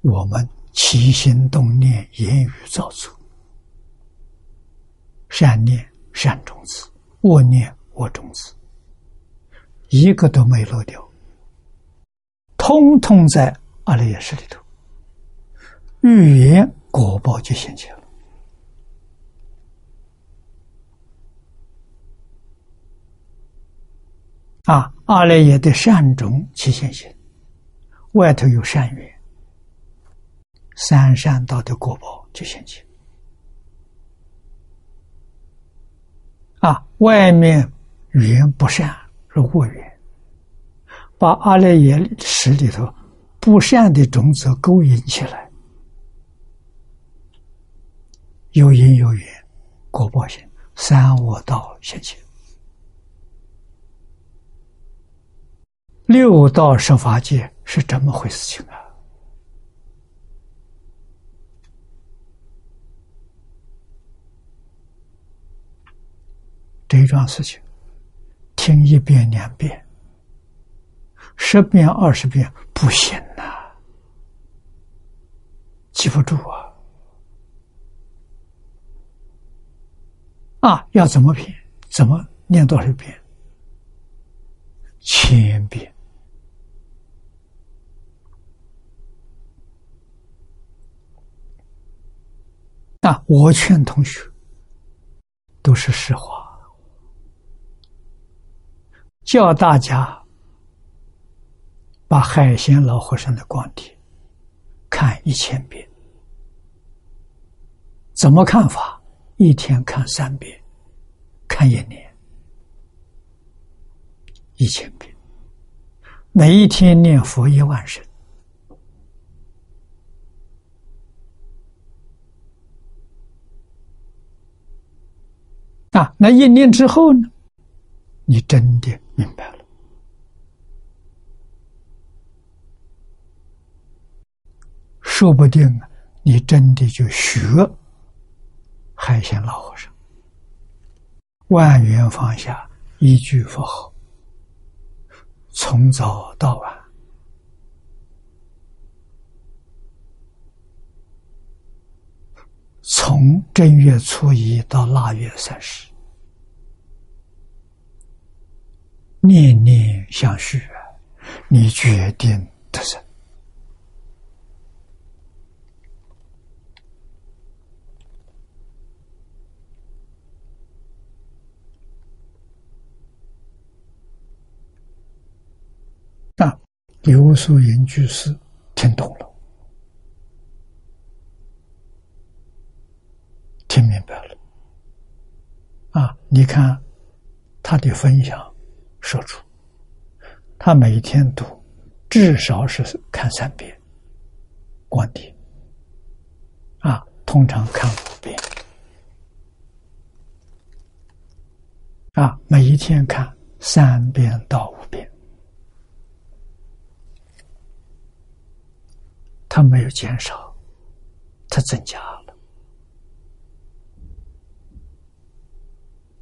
我们起心动念、言语造作，善念善种子，恶念恶种子，一个都没漏掉，通通在。阿赖耶识里头，语言果报就现前了。啊，阿赖耶的善种起现行，外头有善缘，三善道的果报就现前。啊，外面缘不善是恶缘，把阿赖耶识里头。不善的种子勾引起来，有因有缘，果报现三恶道现前，六道十法界是怎么回事情啊？这一桩事情，听一遍两遍，十遍二十遍不行呐。记不住啊！啊，要怎么编？怎么念多少遍？千遍。啊，我劝同学都是实话，叫大家把海鲜老和尚的光碟看一千遍。怎么看法？一天看三遍，看一年，一千遍，每一天念佛一万声。啊，那一念之后呢？你真的明白了，说不定，你真的就学。海鲜老和尚，万缘放下，一句佛号，从早到晚，从正月初一到腊月三十，念念相续，你决定得胜。刘素云居士听懂了，听明白了。啊，你看他的分享说出，他每天读至少是看三遍，观点啊，通常看五遍，啊，每一天看三遍到五遍。他没有减少，他增加了。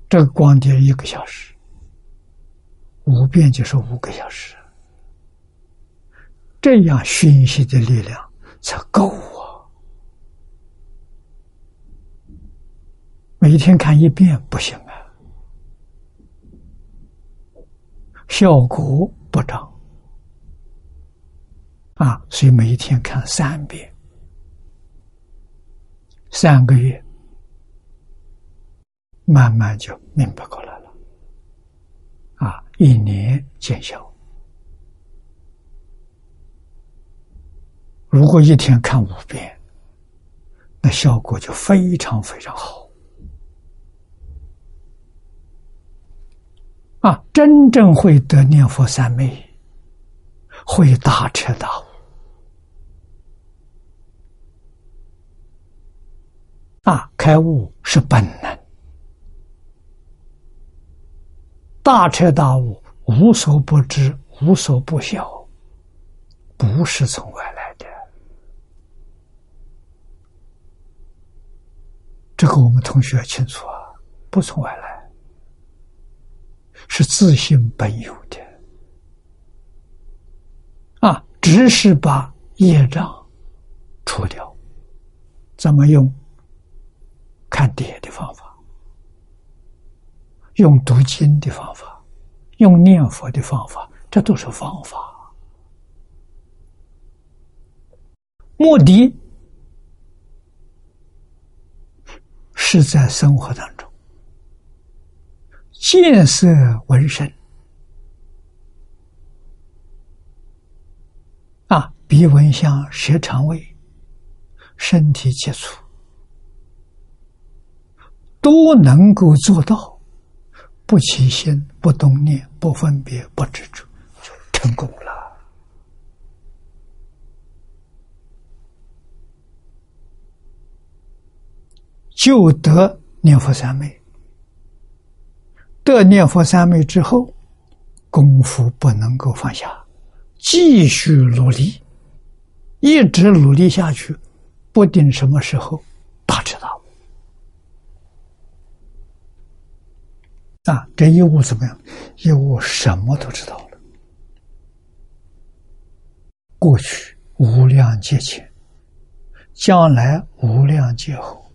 这个光碟一个小时，五遍就是五个小时，这样熏习的力量才够啊！每天看一遍不行啊，效果不彰。啊，所以每一天看三遍，三个月，慢慢就明白过来。一年见效。如果一天看五遍，那效果就非常非常好。啊，真正会得念佛三昧，会大彻大悟。啊，开悟是本能，大彻大悟，无所不知，无所不晓，不是从外来的。这个我们同学清楚啊，不从外来，是自性本有的。啊，只是把业障除掉，怎么用？看碟的方法，用读经的方法，用念佛的方法，这都是方法。目的是在生活当中见色闻声啊，鼻闻香，舌尝味，身体接触。都能够做到，不起心、不动念、不分别、不执着，就成功了。就得念佛三昧。得念佛三昧之后，功夫不能够放下，继续努力，一直努力下去，不定什么时候大彻大悟。啊，这一悟怎么样？一悟什么都知道了。过去无量劫前，将来无量劫后，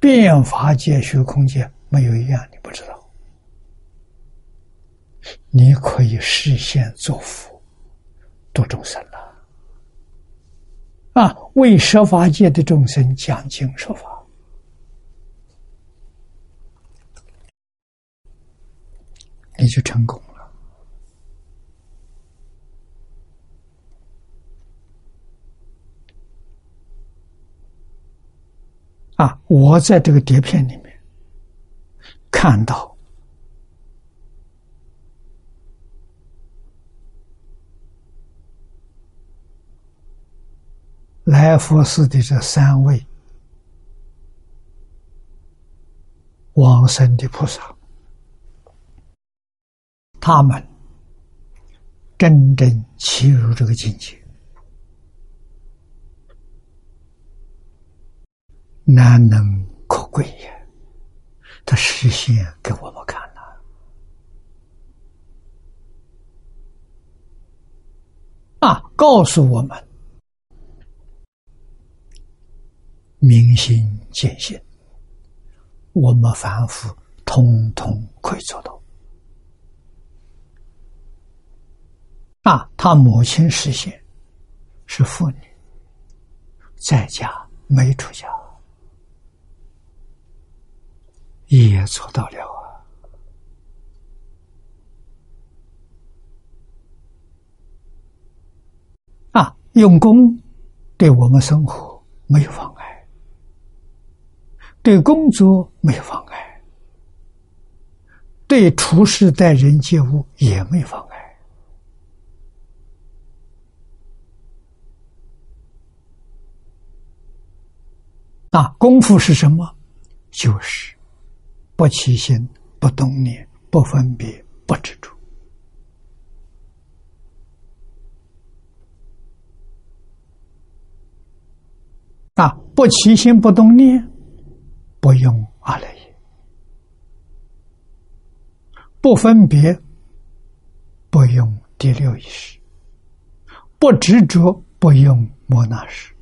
变法界、虚空界，没有一样你不知道。你可以实现作福，度众生了。啊，为设法界的众生讲经说法。你就成功了啊！我在这个碟片里面看到来佛寺的这三位往生的菩萨。他们真正契入这个境界，难能可贵呀！他实现给我们看了啊，告诉我们明心见性，我们凡夫通通可以做到。啊，他母亲实现是妇女，在家没出家，也做到了啊！啊，用功对我们生活没有妨碍，对工作没有妨碍，对处事待人接物也没有妨碍。啊，功夫是什么？就是不起心、不动念、不分别、不执着。啊不起心不动念，不用阿赖耶；不分别，不用第六意识；不执着，不用摩那识。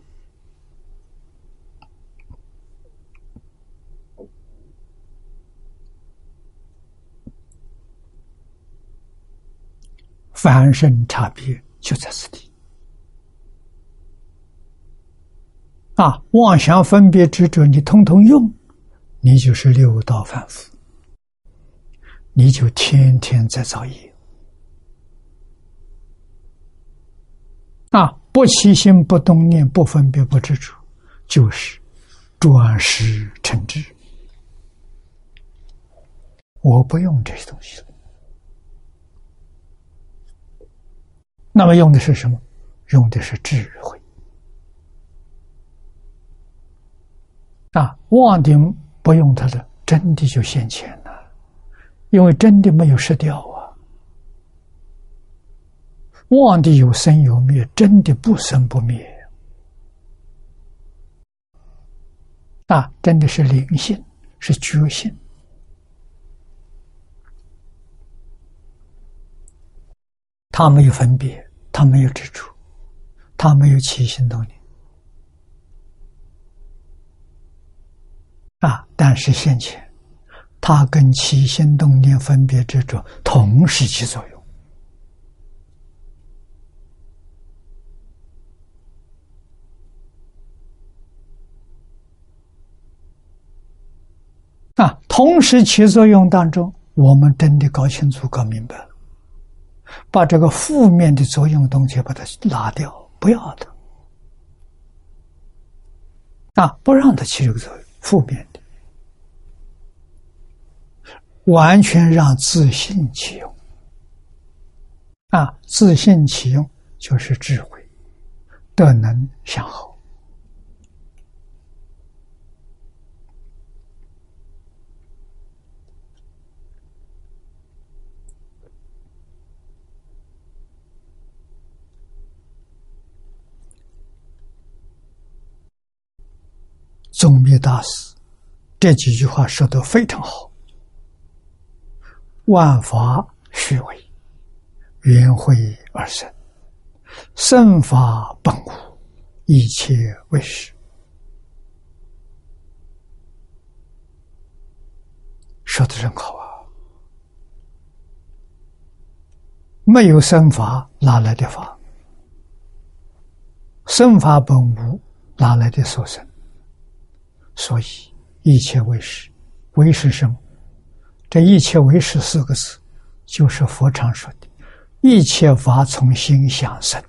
凡身差别就在此地。啊，妄想分别执着，你通通用，你就是六道凡夫，你就天天在造业。啊，不起心，不动念，不分别，不执着，就是转识成智。我不用这些东西了。那么用的是什么？用的是智慧啊！妄定不用它的，真的就现前了，因为真的没有失掉啊。妄的有生有灭，真的不生不灭啊！真的是灵性，是觉性，他没有分别。他没有指出，他没有起心动念啊！但是现前，他跟起心动念分别执着同时起作用啊！同时起作用当中，我们真的搞清楚、搞明白了。把这个负面的作用东西把它拿掉，不要它啊，不让它起这个作用，负面的，完全让自信起用啊，自信起用就是智慧，德能相好。宗密大师这几句话说的非常好：“万法虚伪，缘会而生；生法本无，一切为实。”说的真好啊！没有生法，哪来的法？生法本无，哪来的所生？所以一切为实，为是什么？这一切为实四个字，就是佛常说的：一切法从心想生，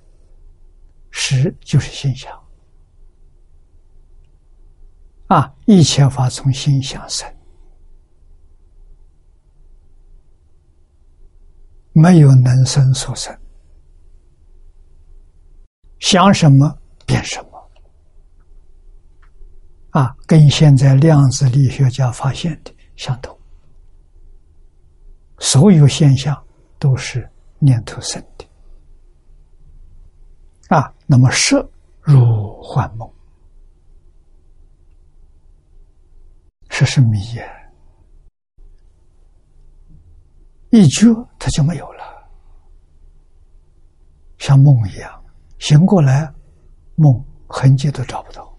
实就是心想啊！一切法从心想生，没有能生所生，想什么变什么。啊，跟现在量子力学家发现的相同。所有现象都是念头生的。啊，那么色如幻梦，这是迷也。一觉它就没有了，像梦一样，醒过来，梦痕迹都找不到。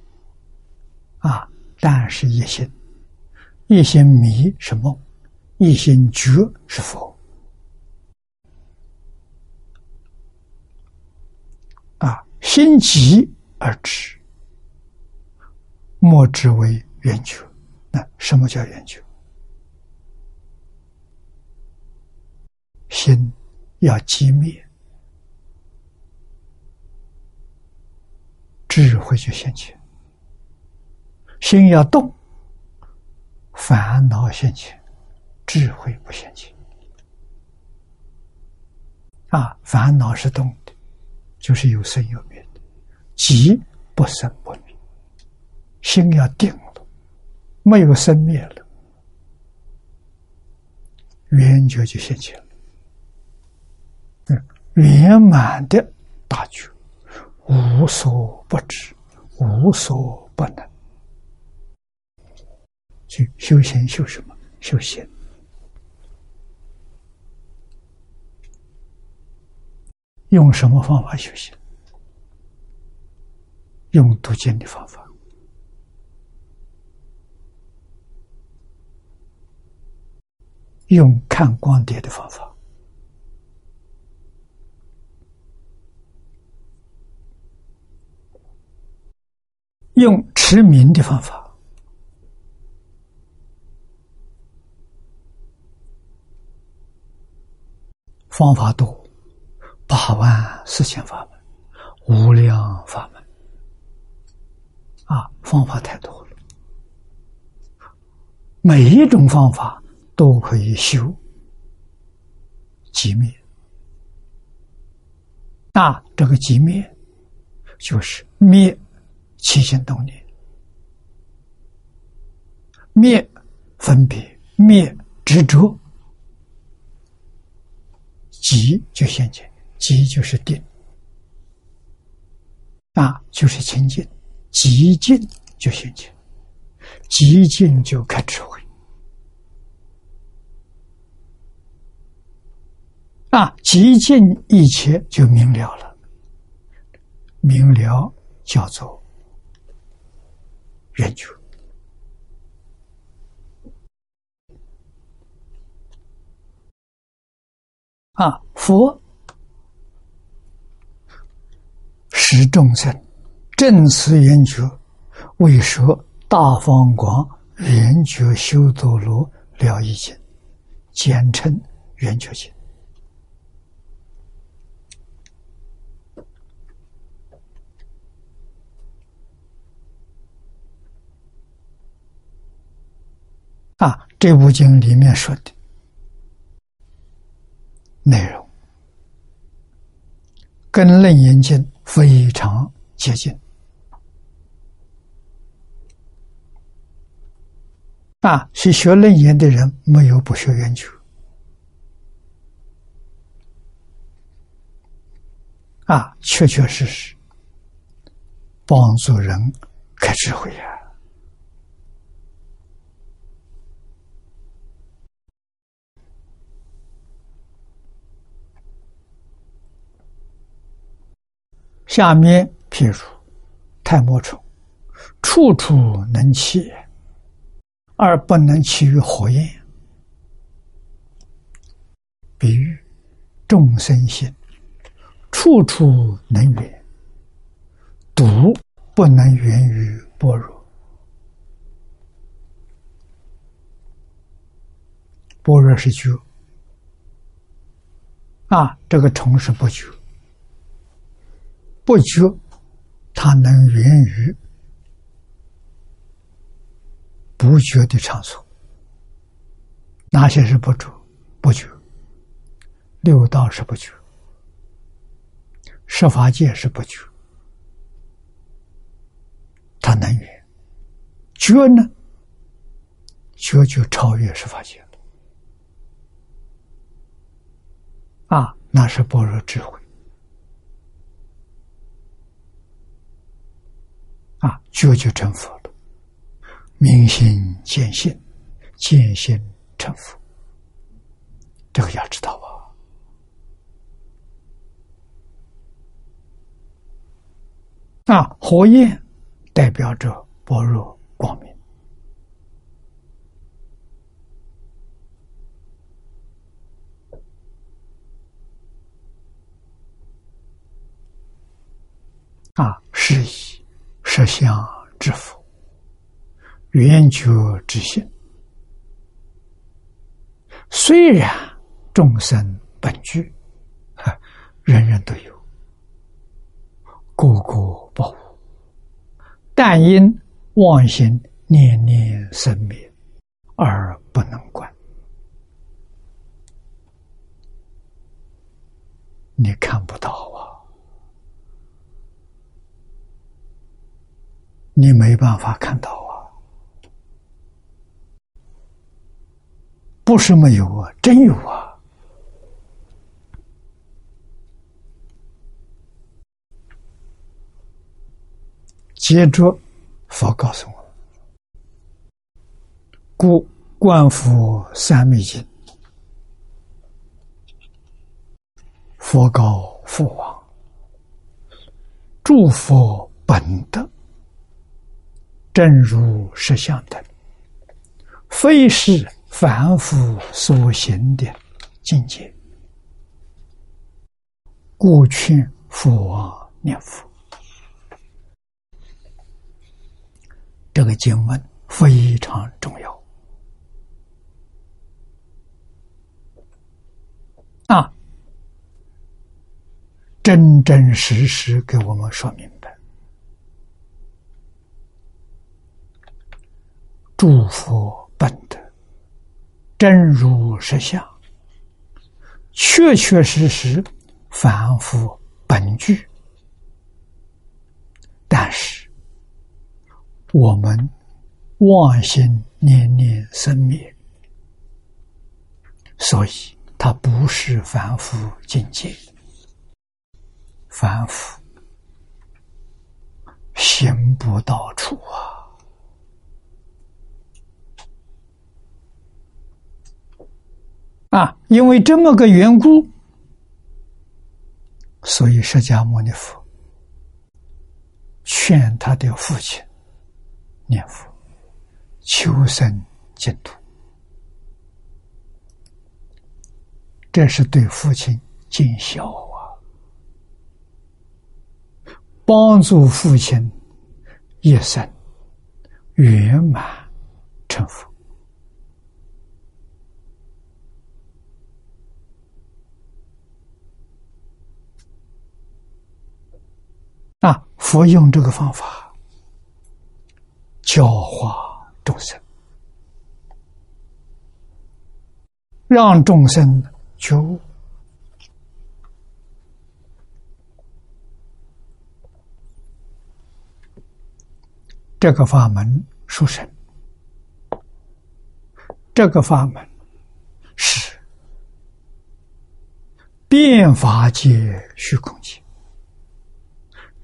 啊！但是一心，一心迷是梦，一心觉是佛。啊，心急而止，莫之为圆觉。那什么叫圆觉？心要寂灭，智慧就现前。心要动，烦恼现前，智慧不现前。啊，烦恼是动的，就是有生有灭的，即不生不灭。心要定了，没有生灭了，圆觉就现前了。圆满的大觉，无所不知，无所不能。去修行修什么？修行。用什么方法修行？用读经的方法，用看光碟的方法，用持名的方法。方法多，八万四千法门，无量法门，啊，方法太多了。每一种方法都可以修寂灭，那这个寂灭就是灭起心动念，灭分别，灭执着。极就现前，极就是定，啊，就是清净，极静就现前，极静就开智慧，啊，极静一切就明了了，明了叫做圆觉。啊！佛使众生正思圆觉，为说大方广圆觉修多罗了义经，简称圆觉经。啊，这部经里面说的。内容跟《楞严经》非常接近啊！去学楞严的人，没有不学圆觉啊！确确实实帮助人开智慧呀！下面譬如太末虫，处处能起，而不能起于火焰。比喻众生心，处处能圆，独不能源于般若。般若是觉，啊，这个虫是不觉。不觉，它能源于不觉的场所。哪些是不觉？不觉，六道是不觉，十法界是不觉，它能源。觉呢？觉就超越十法界了。啊，那是般若智慧。啊，觉就成佛了，明心见性，见性成佛，这个要知道啊。啊，火焰代表着般若光明。啊，是以。实相之福，圆觉之心。虽然众生本具，人人都有，个个不无，但因妄心念念生灭，而不能观。你看不到啊。你没办法看到啊，不是没有啊，真有啊。接着，佛告诉我：故观佛三昧经，佛告父王：诸佛本德，正如实相等，非是凡夫所行的境界。故劝佛念佛。这个经文非常重要啊！真真实实给我们说明白，诸佛本德，真如实相，确确实实。反复本具，但是我们妄心念念生灭，所以它不是凡夫境界。凡夫行不到处啊！啊，因为这么个缘故。所以，释迦牟尼佛劝他的父亲念佛，求生净土，这是对父亲尽孝啊，帮助父亲一生圆满成佛。啊！佛用这个方法教化众生，让众生觉悟。这个法门殊胜，这个法门是变法界虚空界。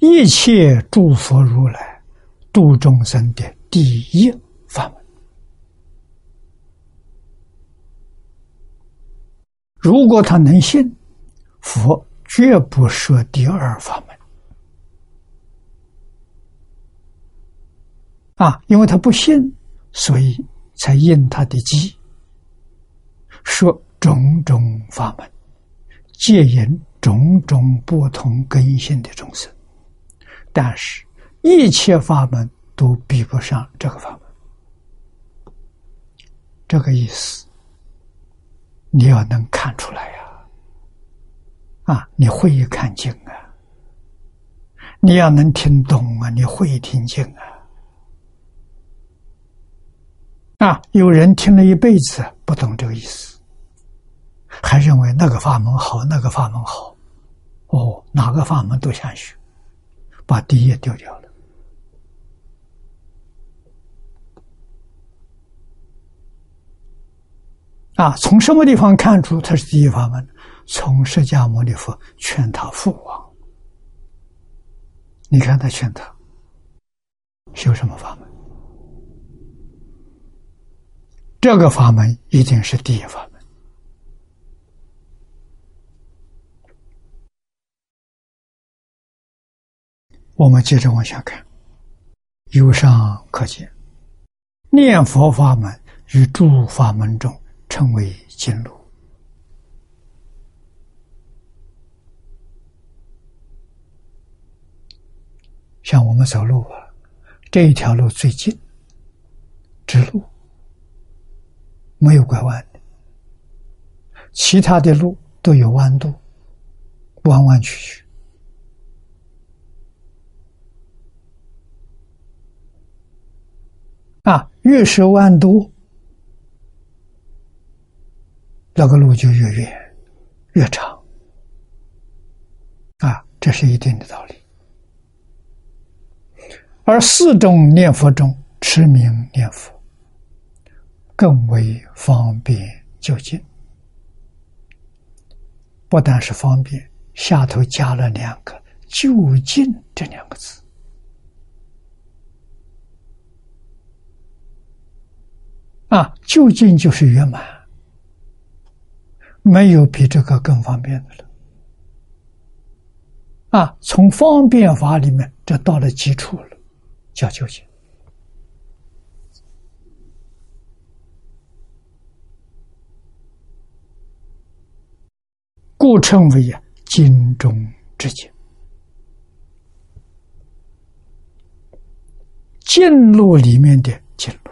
一切诸佛如来度众生的第一法门。如果他能信，佛绝不说第二法门。啊，因为他不信，所以才应他的机，说种种法门，戒引种种不同根性的众生。但是，一切法门都比不上这个法门。这个意思，你要能看出来呀！啊，你会看经啊，你要能听懂啊，你会听经啊。啊，有人听了一辈子不懂这个意思，还认为那个法门好，那个法门好，哦，哪个法门都想学。把第一丢掉了啊！从什么地方看出他是第一法门？从释迦牟尼佛劝他父王。你看他劝他修什么法门？这个法门一定是第一法门。我们接着往下看，由上可见，念佛法门与诸法门中称为经路。像我们走路啊，这一条路最近，直路，没有拐弯的，其他的路都有弯度，弯弯曲曲。啊，越是弯多，那个路就越远、越长。啊，这是一定的道理。而四种念佛中，持名念佛更为方便就近。不但是方便，下头加了两个“就近”这两个字。啊，究竟就是圆满，没有比这个更方便的了。啊，从方便法里面，这到了基础了，叫究竟，故称为啊经中之经。近路里面的近路，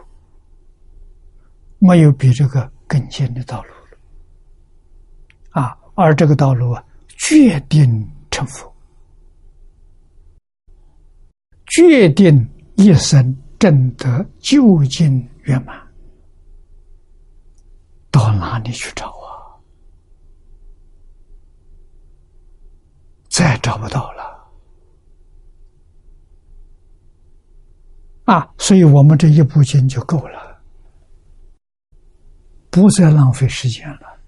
没有比这个更近的道路了。啊，而这个道路啊，决定成佛，决定一生正得究竟圆满，到哪里去找啊？再找不到了。啊，所以我们这一部经就够了，不再浪费时间了。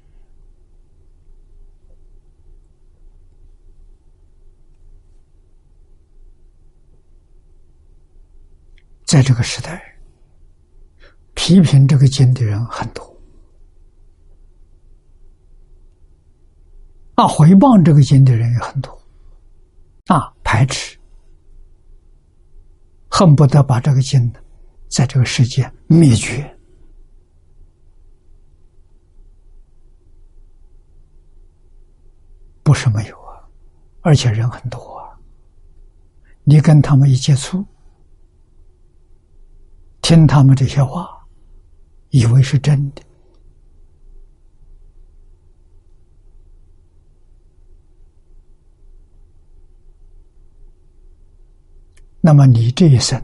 在这个时代，批评这个经的人很多，啊，回谤这个经的人也很多，啊，排斥。恨不得把这个经在这个世界灭绝，不是没有啊，而且人很多啊。你跟他们一接触，听他们这些话，以为是真的，那么你这一生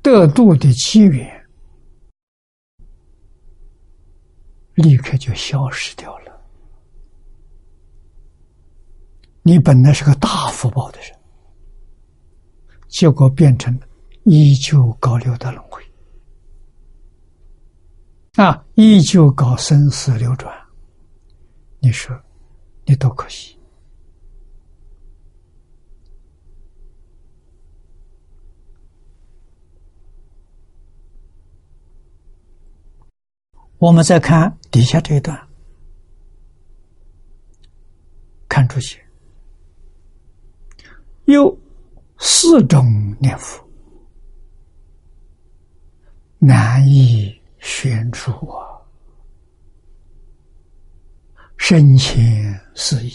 得度的机缘，立刻就消失掉了。你本来是个大福报的人，结果变成依旧搞六道轮回，啊，依旧搞生死流转。你说，你多可惜。我们再看底下这一段，看出去有四种念佛，难以宣出啊，深浅思义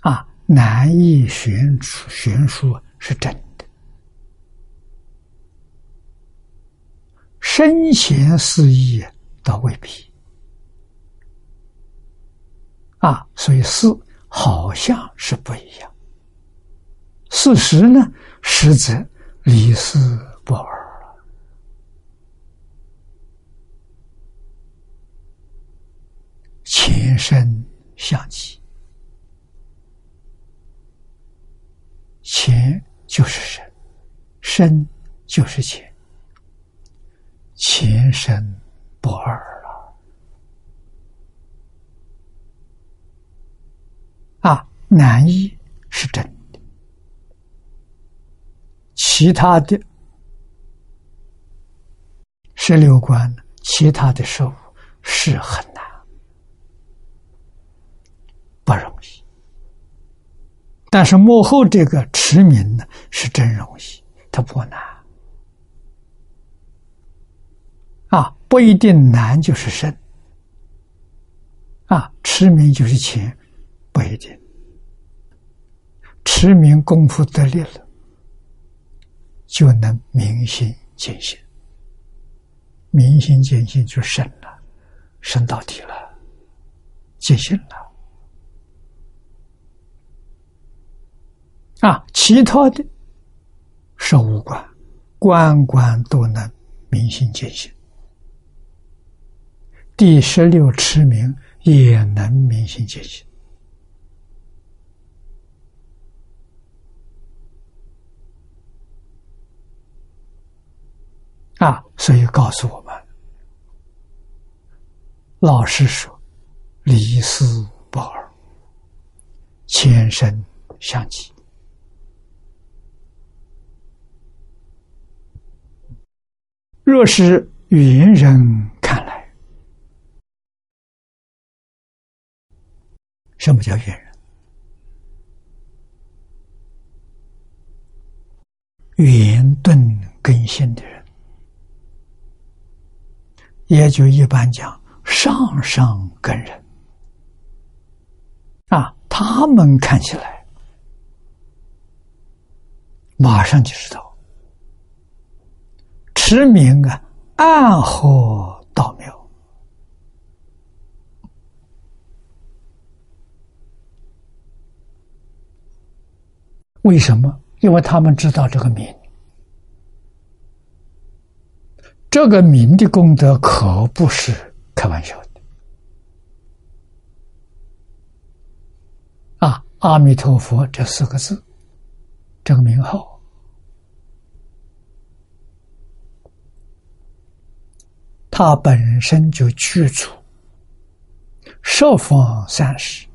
啊，难以宣出，宣说是真的。深浅思义倒未必啊，所以四好像是不一样。事实呢，实则离思不二了。前身相继，前就是身，身就是前。前生不二了啊！难易是真的，其他的十六关，其他的事物是很难，不容易。但是幕后这个持名呢，是真容易，它不难。啊，不一定难就是深，啊，持名就是浅，不一定。持名功夫得力了，就能明心见性。明心见性就深了，深到底了，见性了。啊，其他的，是无关，关关都能明心见性。第十六持名也能明心见性啊！所以告诉我们，老实说，离思不二，前生相继。若是远人看来，什么叫远人？圆顿根性的人，也就一般讲上上根人。啊，他们看起来马上就知道，持名啊，暗合道妙，为什么？因为他们知道这个名，这个名的功德可不是开玩笑的啊！阿弥陀佛这四个字，这个名号，它本身就具足十方三世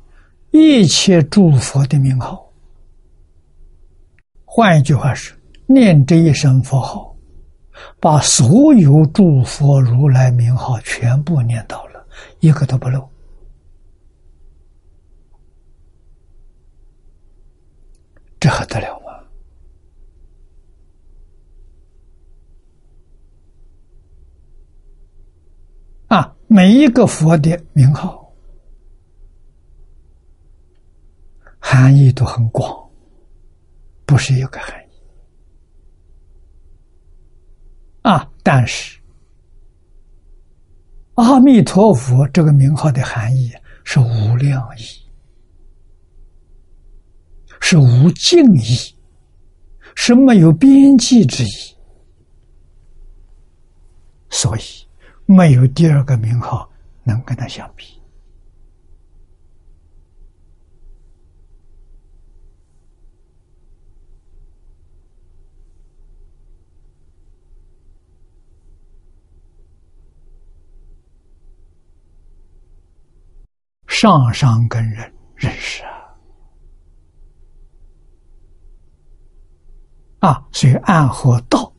一切诸佛的名号。换一句话是，念这一声佛号，把所有诸佛如来名号全部念到了，一个都不漏。这还得了吗？啊，每一个佛的名号含义都很广。不是一个含义啊！但是阿弥陀佛这个名号的含义是无量意，是无尽意，是没有边际之意，所以没有第二个名号能跟他相比。上上根人认识啊，啊，所以暗合道，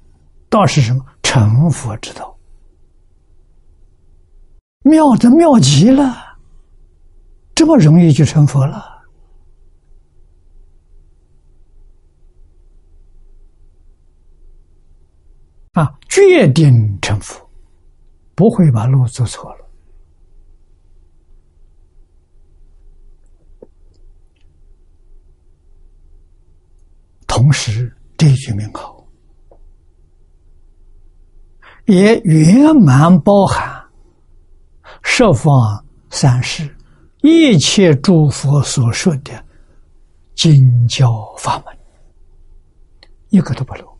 道是什么？成佛之道，妙的妙极了，这么容易就成佛了，啊，决定成佛，不会把路走错了。同时，这句名号也圆满包含十方三世一切诸佛所说的经教法门，一个都不漏。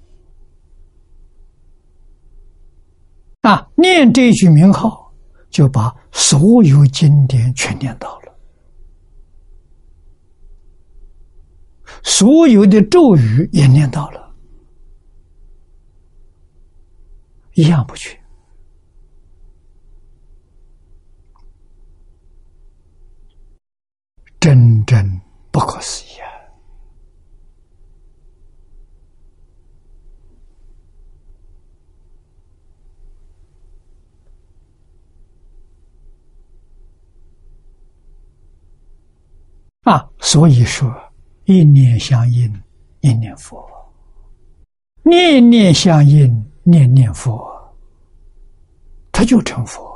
啊，念这句名号，就把所有经典全念到了。所有的咒语也念到了，一样不缺，真正不可思议啊！啊，所以说。一念相应，念念佛；念念相应，念念佛，他就成佛。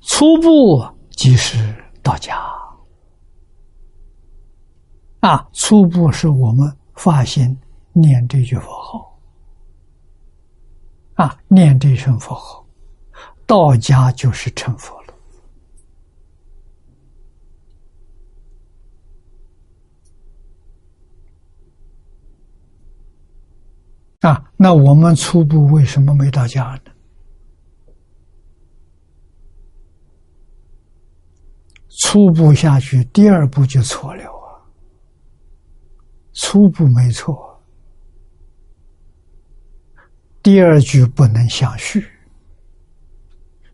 初步即是道家啊，初步是我们发心念这句佛号。啊，念这声佛号，道家就是成佛了。啊，那我们初步为什么没到家呢？初步下去，第二步就错了啊。初步没错。第二句不能相续，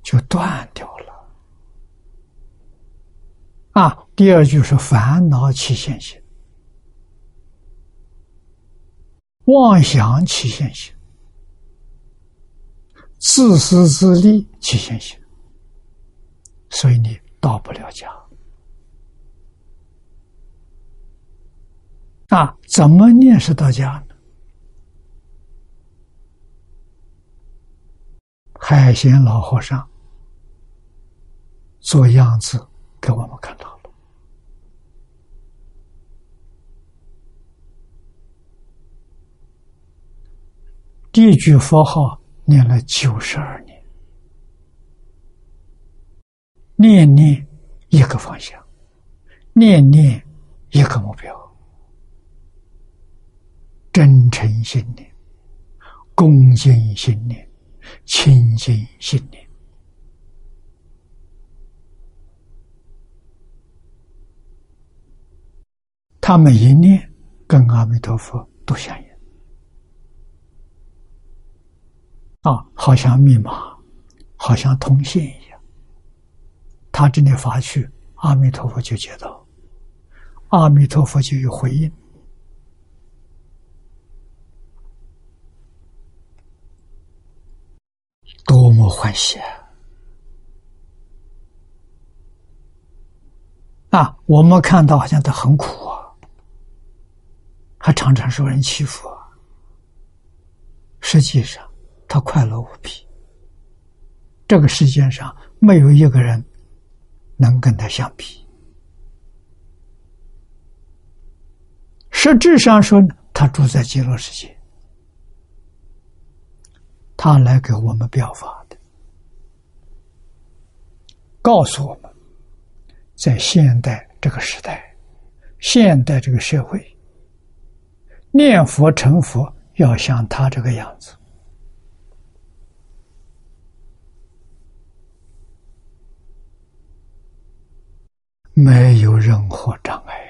就断掉了。啊，第二句是烦恼起现行，妄想起现行，自私自利起现行，所以你到不了家。啊，怎么念是到家呢？海贤老和尚做样子给我们看到了。第一句佛号念了九十二年，念念一个方向，念念一个目标，真诚心念，恭敬心念。清净心念，他每一念跟阿弥陀佛都相应啊，好像密码，好像通信一样。他这里发去，阿弥陀佛就接到，阿弥陀佛就有回应。多么欢喜啊！啊，我们看到好像他很苦啊，还常常受人欺负啊。实际上，他快乐无比。这个世界上没有一个人能跟他相比。实质上说，他住在极乐世界。他来给我们表法的，告诉我们，在现代这个时代，现代这个社会，念佛成佛要像他这个样子，没有任何障碍。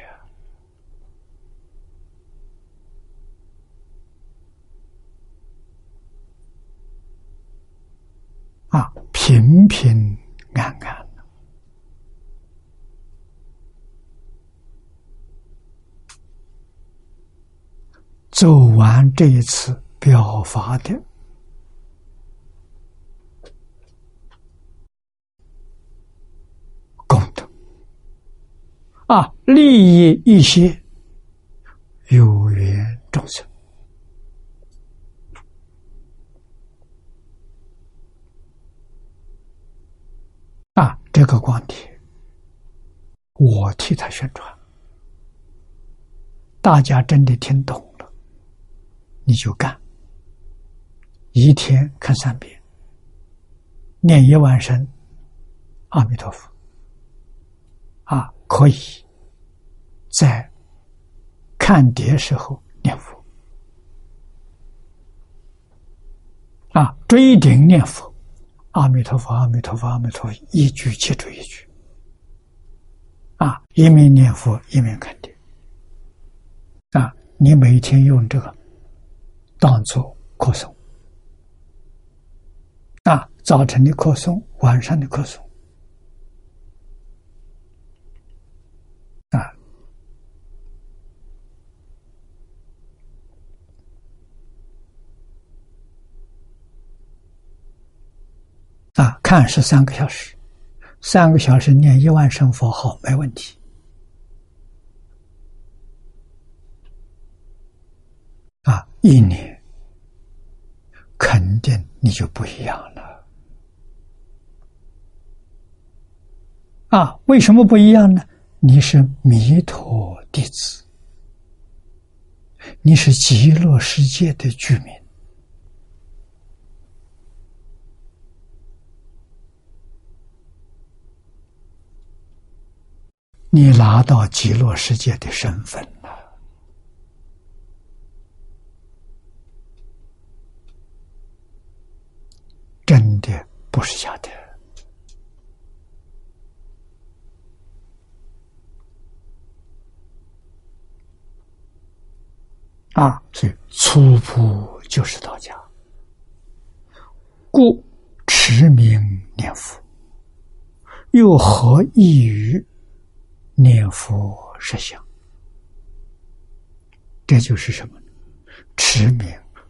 啊，平平安安走完这一次表法的功德，啊，利益一些有缘众生。啊，这个光碟，我替他宣传，大家真的听懂了，你就干，一天看三遍，念一万声阿弥陀佛，啊，可以。在看碟时候念佛，啊，追顶念佛。阿弥陀佛，阿弥陀佛，阿弥陀佛，一句接着一句，啊，一面念佛，一面看经，啊，你每天用这个当做课诵，啊，早晨的课诵，晚上的课诵。啊，看是三个小时，三个小时念一万声佛号没问题。啊，一年肯定你就不一样了。啊，为什么不一样呢？你是弥陀弟子，你是极乐世界的居民。你拿到极乐世界的身份了，真的不是假的啊！所以粗朴就是道家，故持名念佛，又何异于？念佛实相，这就是什么？持名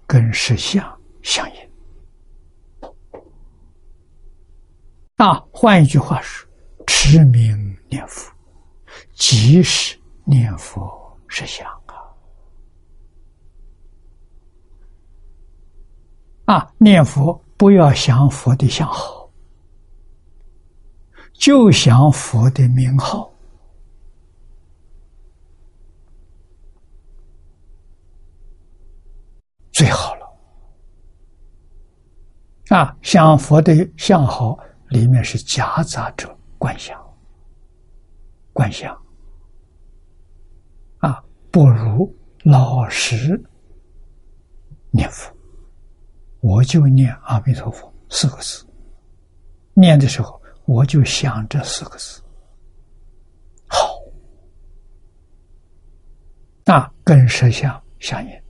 跟实相相应。啊，换一句话说，持名念佛，即是念佛实相啊！啊，念佛不要想佛的相好，就想佛的名号，最好了。啊，想佛的相好。里面是夹杂着观想，观想啊，不如老实念佛。我就念阿弥陀佛四个字，念的时候我就想这四个字，好，那跟实相相应。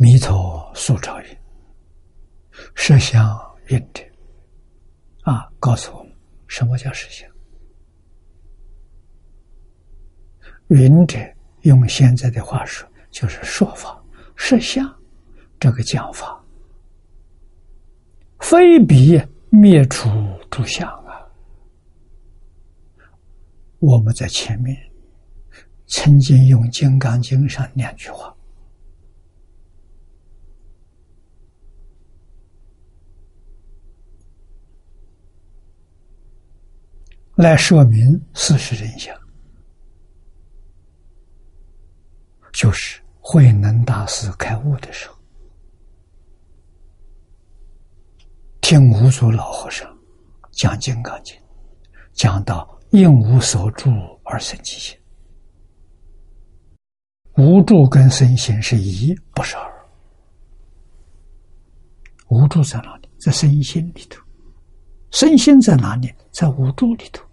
弥陀速照云。实相印者，啊，告诉我们什么叫实相。云者用现在的话说，就是说法实相这个讲法，非彼灭除诸相啊。我们在前面曾经用《金刚经》上两句话。来说明事实真相，就是慧能大师开悟的时候，听五祖老和尚讲《金刚经》，讲到应无所住而生其心，无住跟生心是一，不是二。无住在哪里？在身心里头。身心在哪里？在无助里头。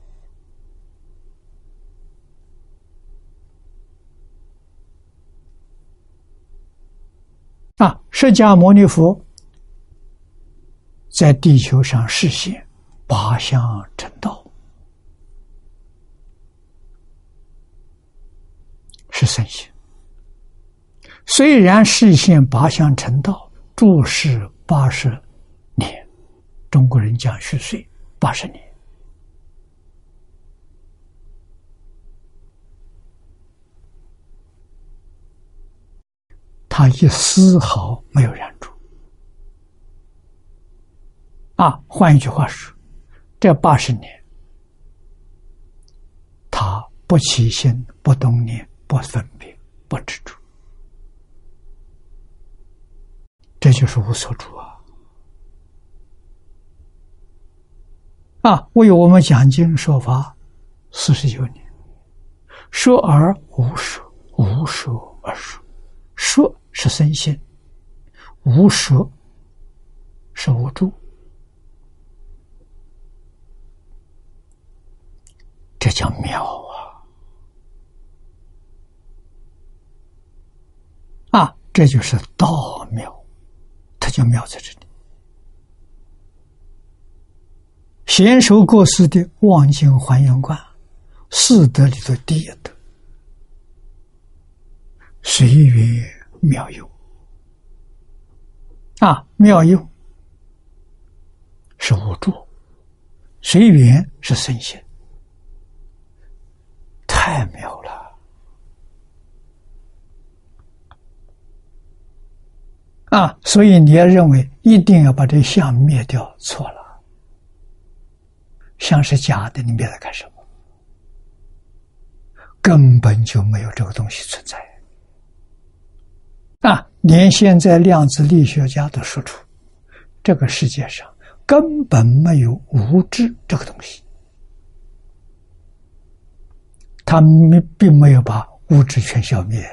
啊！释迦牟尼佛在地球上实现八相成道，是圣贤。虽然实现八相成道，住世八十年，中国人讲虚岁八十年。他一丝毫没有染住啊！换一句话说，这八十年，他不起心、不动念、不分别、不执着，这就是无所住啊！啊，为我们讲经说法四十九年，说而无说，无说而说，说。是身心，无舍是无助，这叫妙啊！啊，这就是道妙，它就妙在这里。贤受过世的望境还原观，四德里头第一德，随缘。妙用啊，妙用是无助，随缘是圣贤，太妙了啊！所以你要认为一定要把这相灭掉，错了，相是假的，你灭它干什么？根本就没有这个东西存在。连现在量子力学家都说出，这个世界上根本没有物质这个东西，他们并没有把物质全消灭。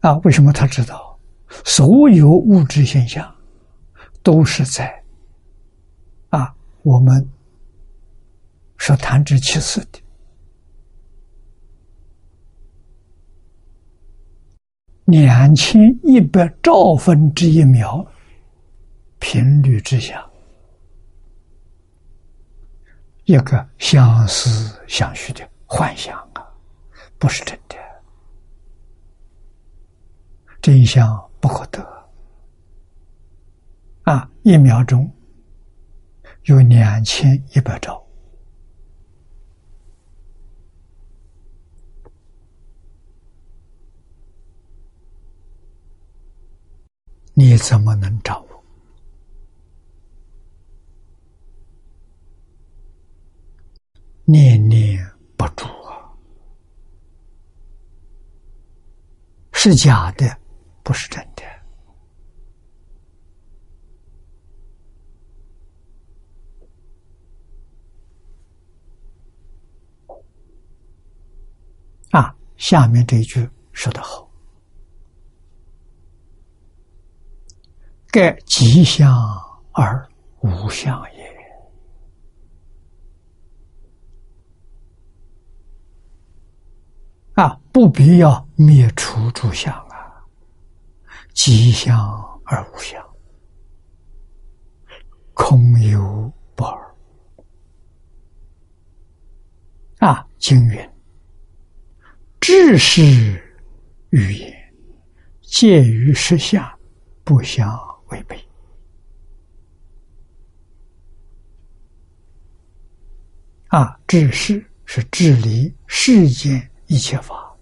啊，为什么他知道？所有物质现象都是在啊，我们说弹指其次的。两千一百兆分之一秒频率之下，一个相思相许的幻想啊，不是真的，真相不可得啊！一秒钟有两千一百兆，你怎么能掌握？念念不住啊，是假的，不是真的啊！下面这一句说得好：“盖吉祥而无相也。”啊，不必要灭除诸相啊，吉相而无相，空有不二。啊，经云：智是语言，介于实相，不相违背。啊，治世是治理世间。一切法，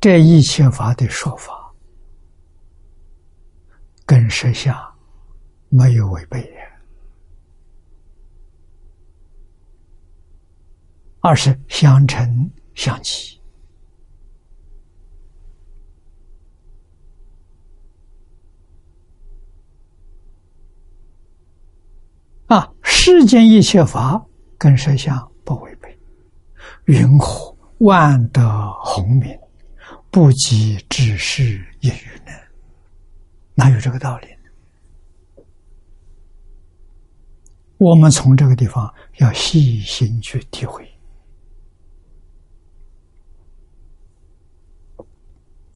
这一切法的说法，跟实相没有违背的，二是相成相契。啊，世间一切法跟实相不违背。云何万德洪明，不及只是一语呢？哪有这个道理呢？我们从这个地方要细心去体会。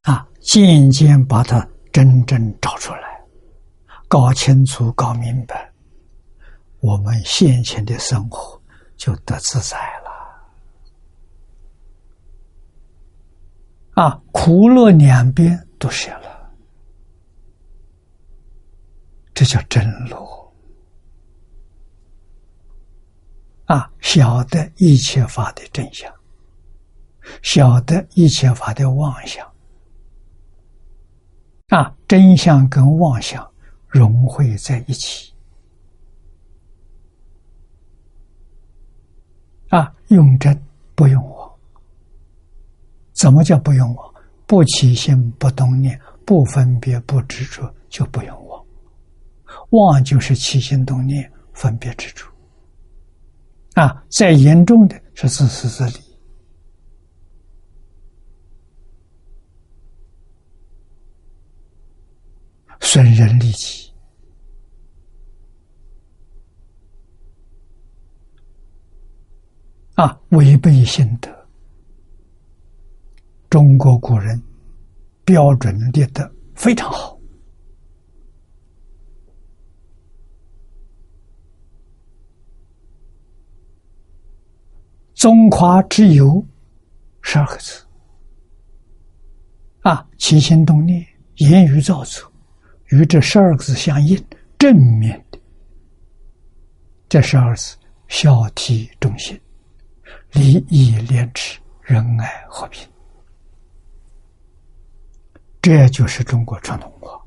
啊，渐渐把它真正找出来，搞清楚、搞明白。我们现前的生活就得自在了，啊，苦乐两边都舍了，这叫真乐，啊，晓得一切法的真相，晓得一切法的妄想，啊，真相跟妄想融汇在一起。啊，用真不用妄，怎么叫不用妄？不起心，不动念，不分别，不执着，就不用妄。妄就是起心动念、分别执着。啊，再严重的是自私自利，损人利己。啊，违背心德，中国古人标准列得非常好。中华之有十二个字，啊，起心动念、言语造作，与这十二个字相应，正面的，这十二字孝悌忠信。礼义廉耻、仁爱和平，这就是中国传统文化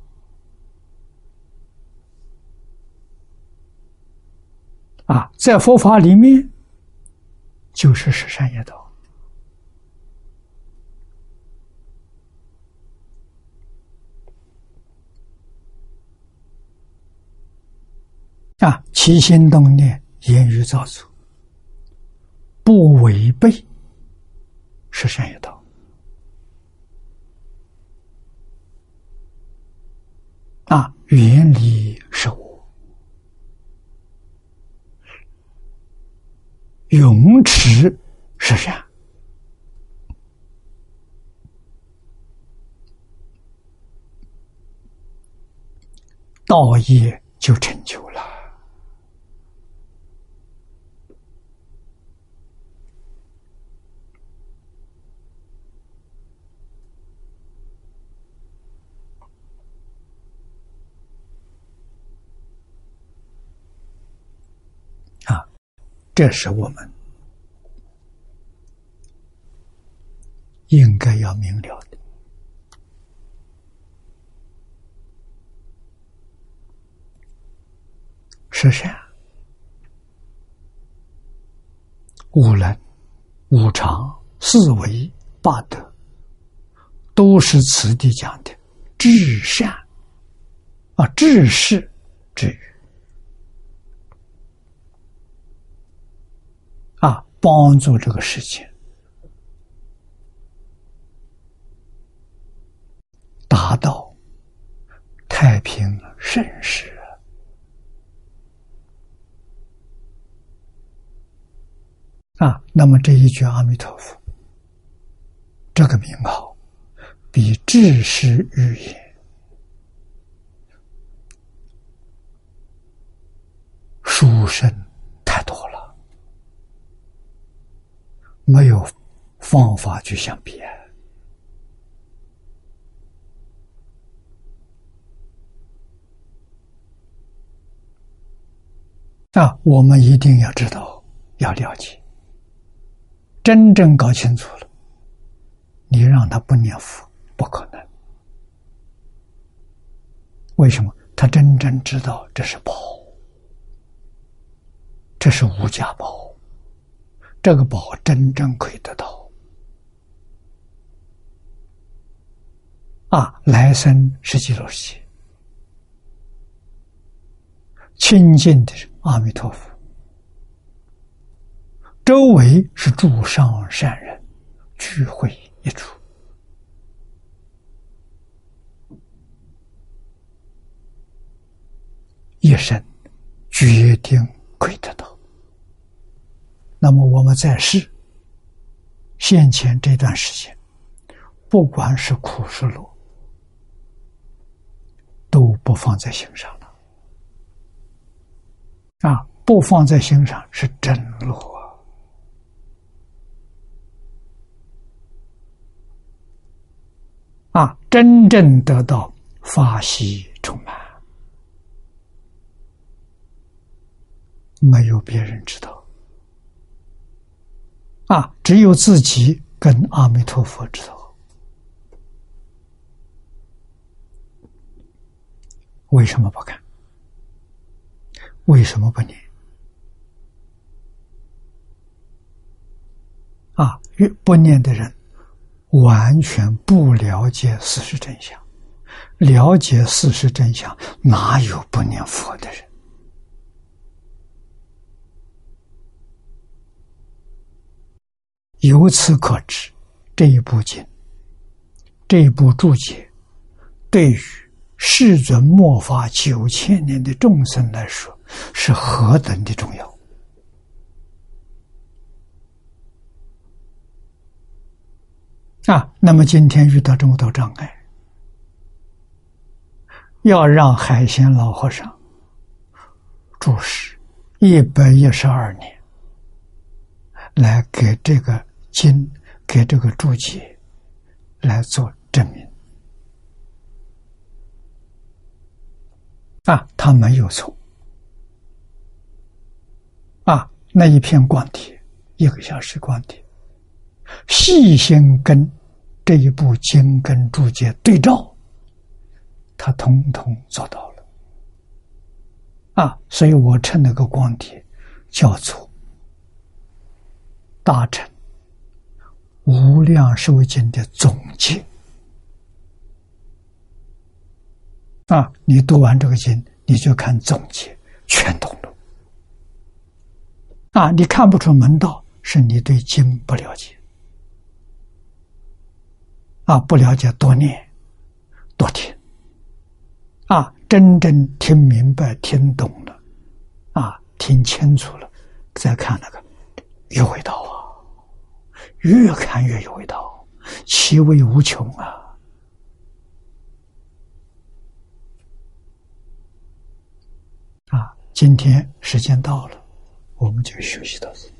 啊！在佛法里面，就是十善业道啊，起心动念、言语造作。不违背是善业道啊，远离是我，永持是善道业就成就了。啊，这是我们应该要明了的。十善、无能、无常、四维、八德，都是此地讲的至善啊，至是之语啊，帮助这个世界达到太平盛世。啊，那么这一句阿弥陀佛，这个名号比智识语言殊胜太多了，没有方法去相比啊！我们一定要知道，要了解。真正搞清楚了，你让他不念佛不可能。为什么？他真正知道这是宝，这是无价宝，这个宝真正可以得到。啊，来生是极乐世界，亲近的阿弥陀佛。周围是诸上善人聚会一处，一生决定可以得到。那么我们在世现前这段时间，不管是苦是乐，都不放在心上了。啊，不放在心上是真乐。啊，真正得到法喜充满，没有别人知道。啊，只有自己跟阿弥陀佛知道。为什么不敢？为什么不念？啊，越不念的人。完全不了解事实真相，了解事实真相，哪有不念佛的人？由此可知，这一部经，这一部注解，对于世尊末法九千年的众生来说，是何等的重要。啊，那么今天遇到这么多障碍，要让海鲜老和尚注释一百一十二年，来给这个经、给这个注解来做证明。啊，他没有错。啊，那一片光碟，一个小时光碟。细心跟这一部经跟注解对照，他通通做到了啊！所以我称那个光碟叫做《大乘无量寿经》的总结啊！你读完这个经，你就看总结，全懂了啊！你看不出门道，是你对经不了解。啊，不了解多念多听，啊，真正听明白、听懂了，啊，听清楚了，再看那个又回到啊，越看越有味道其味无穷啊。啊今天时间到了我们就学习到这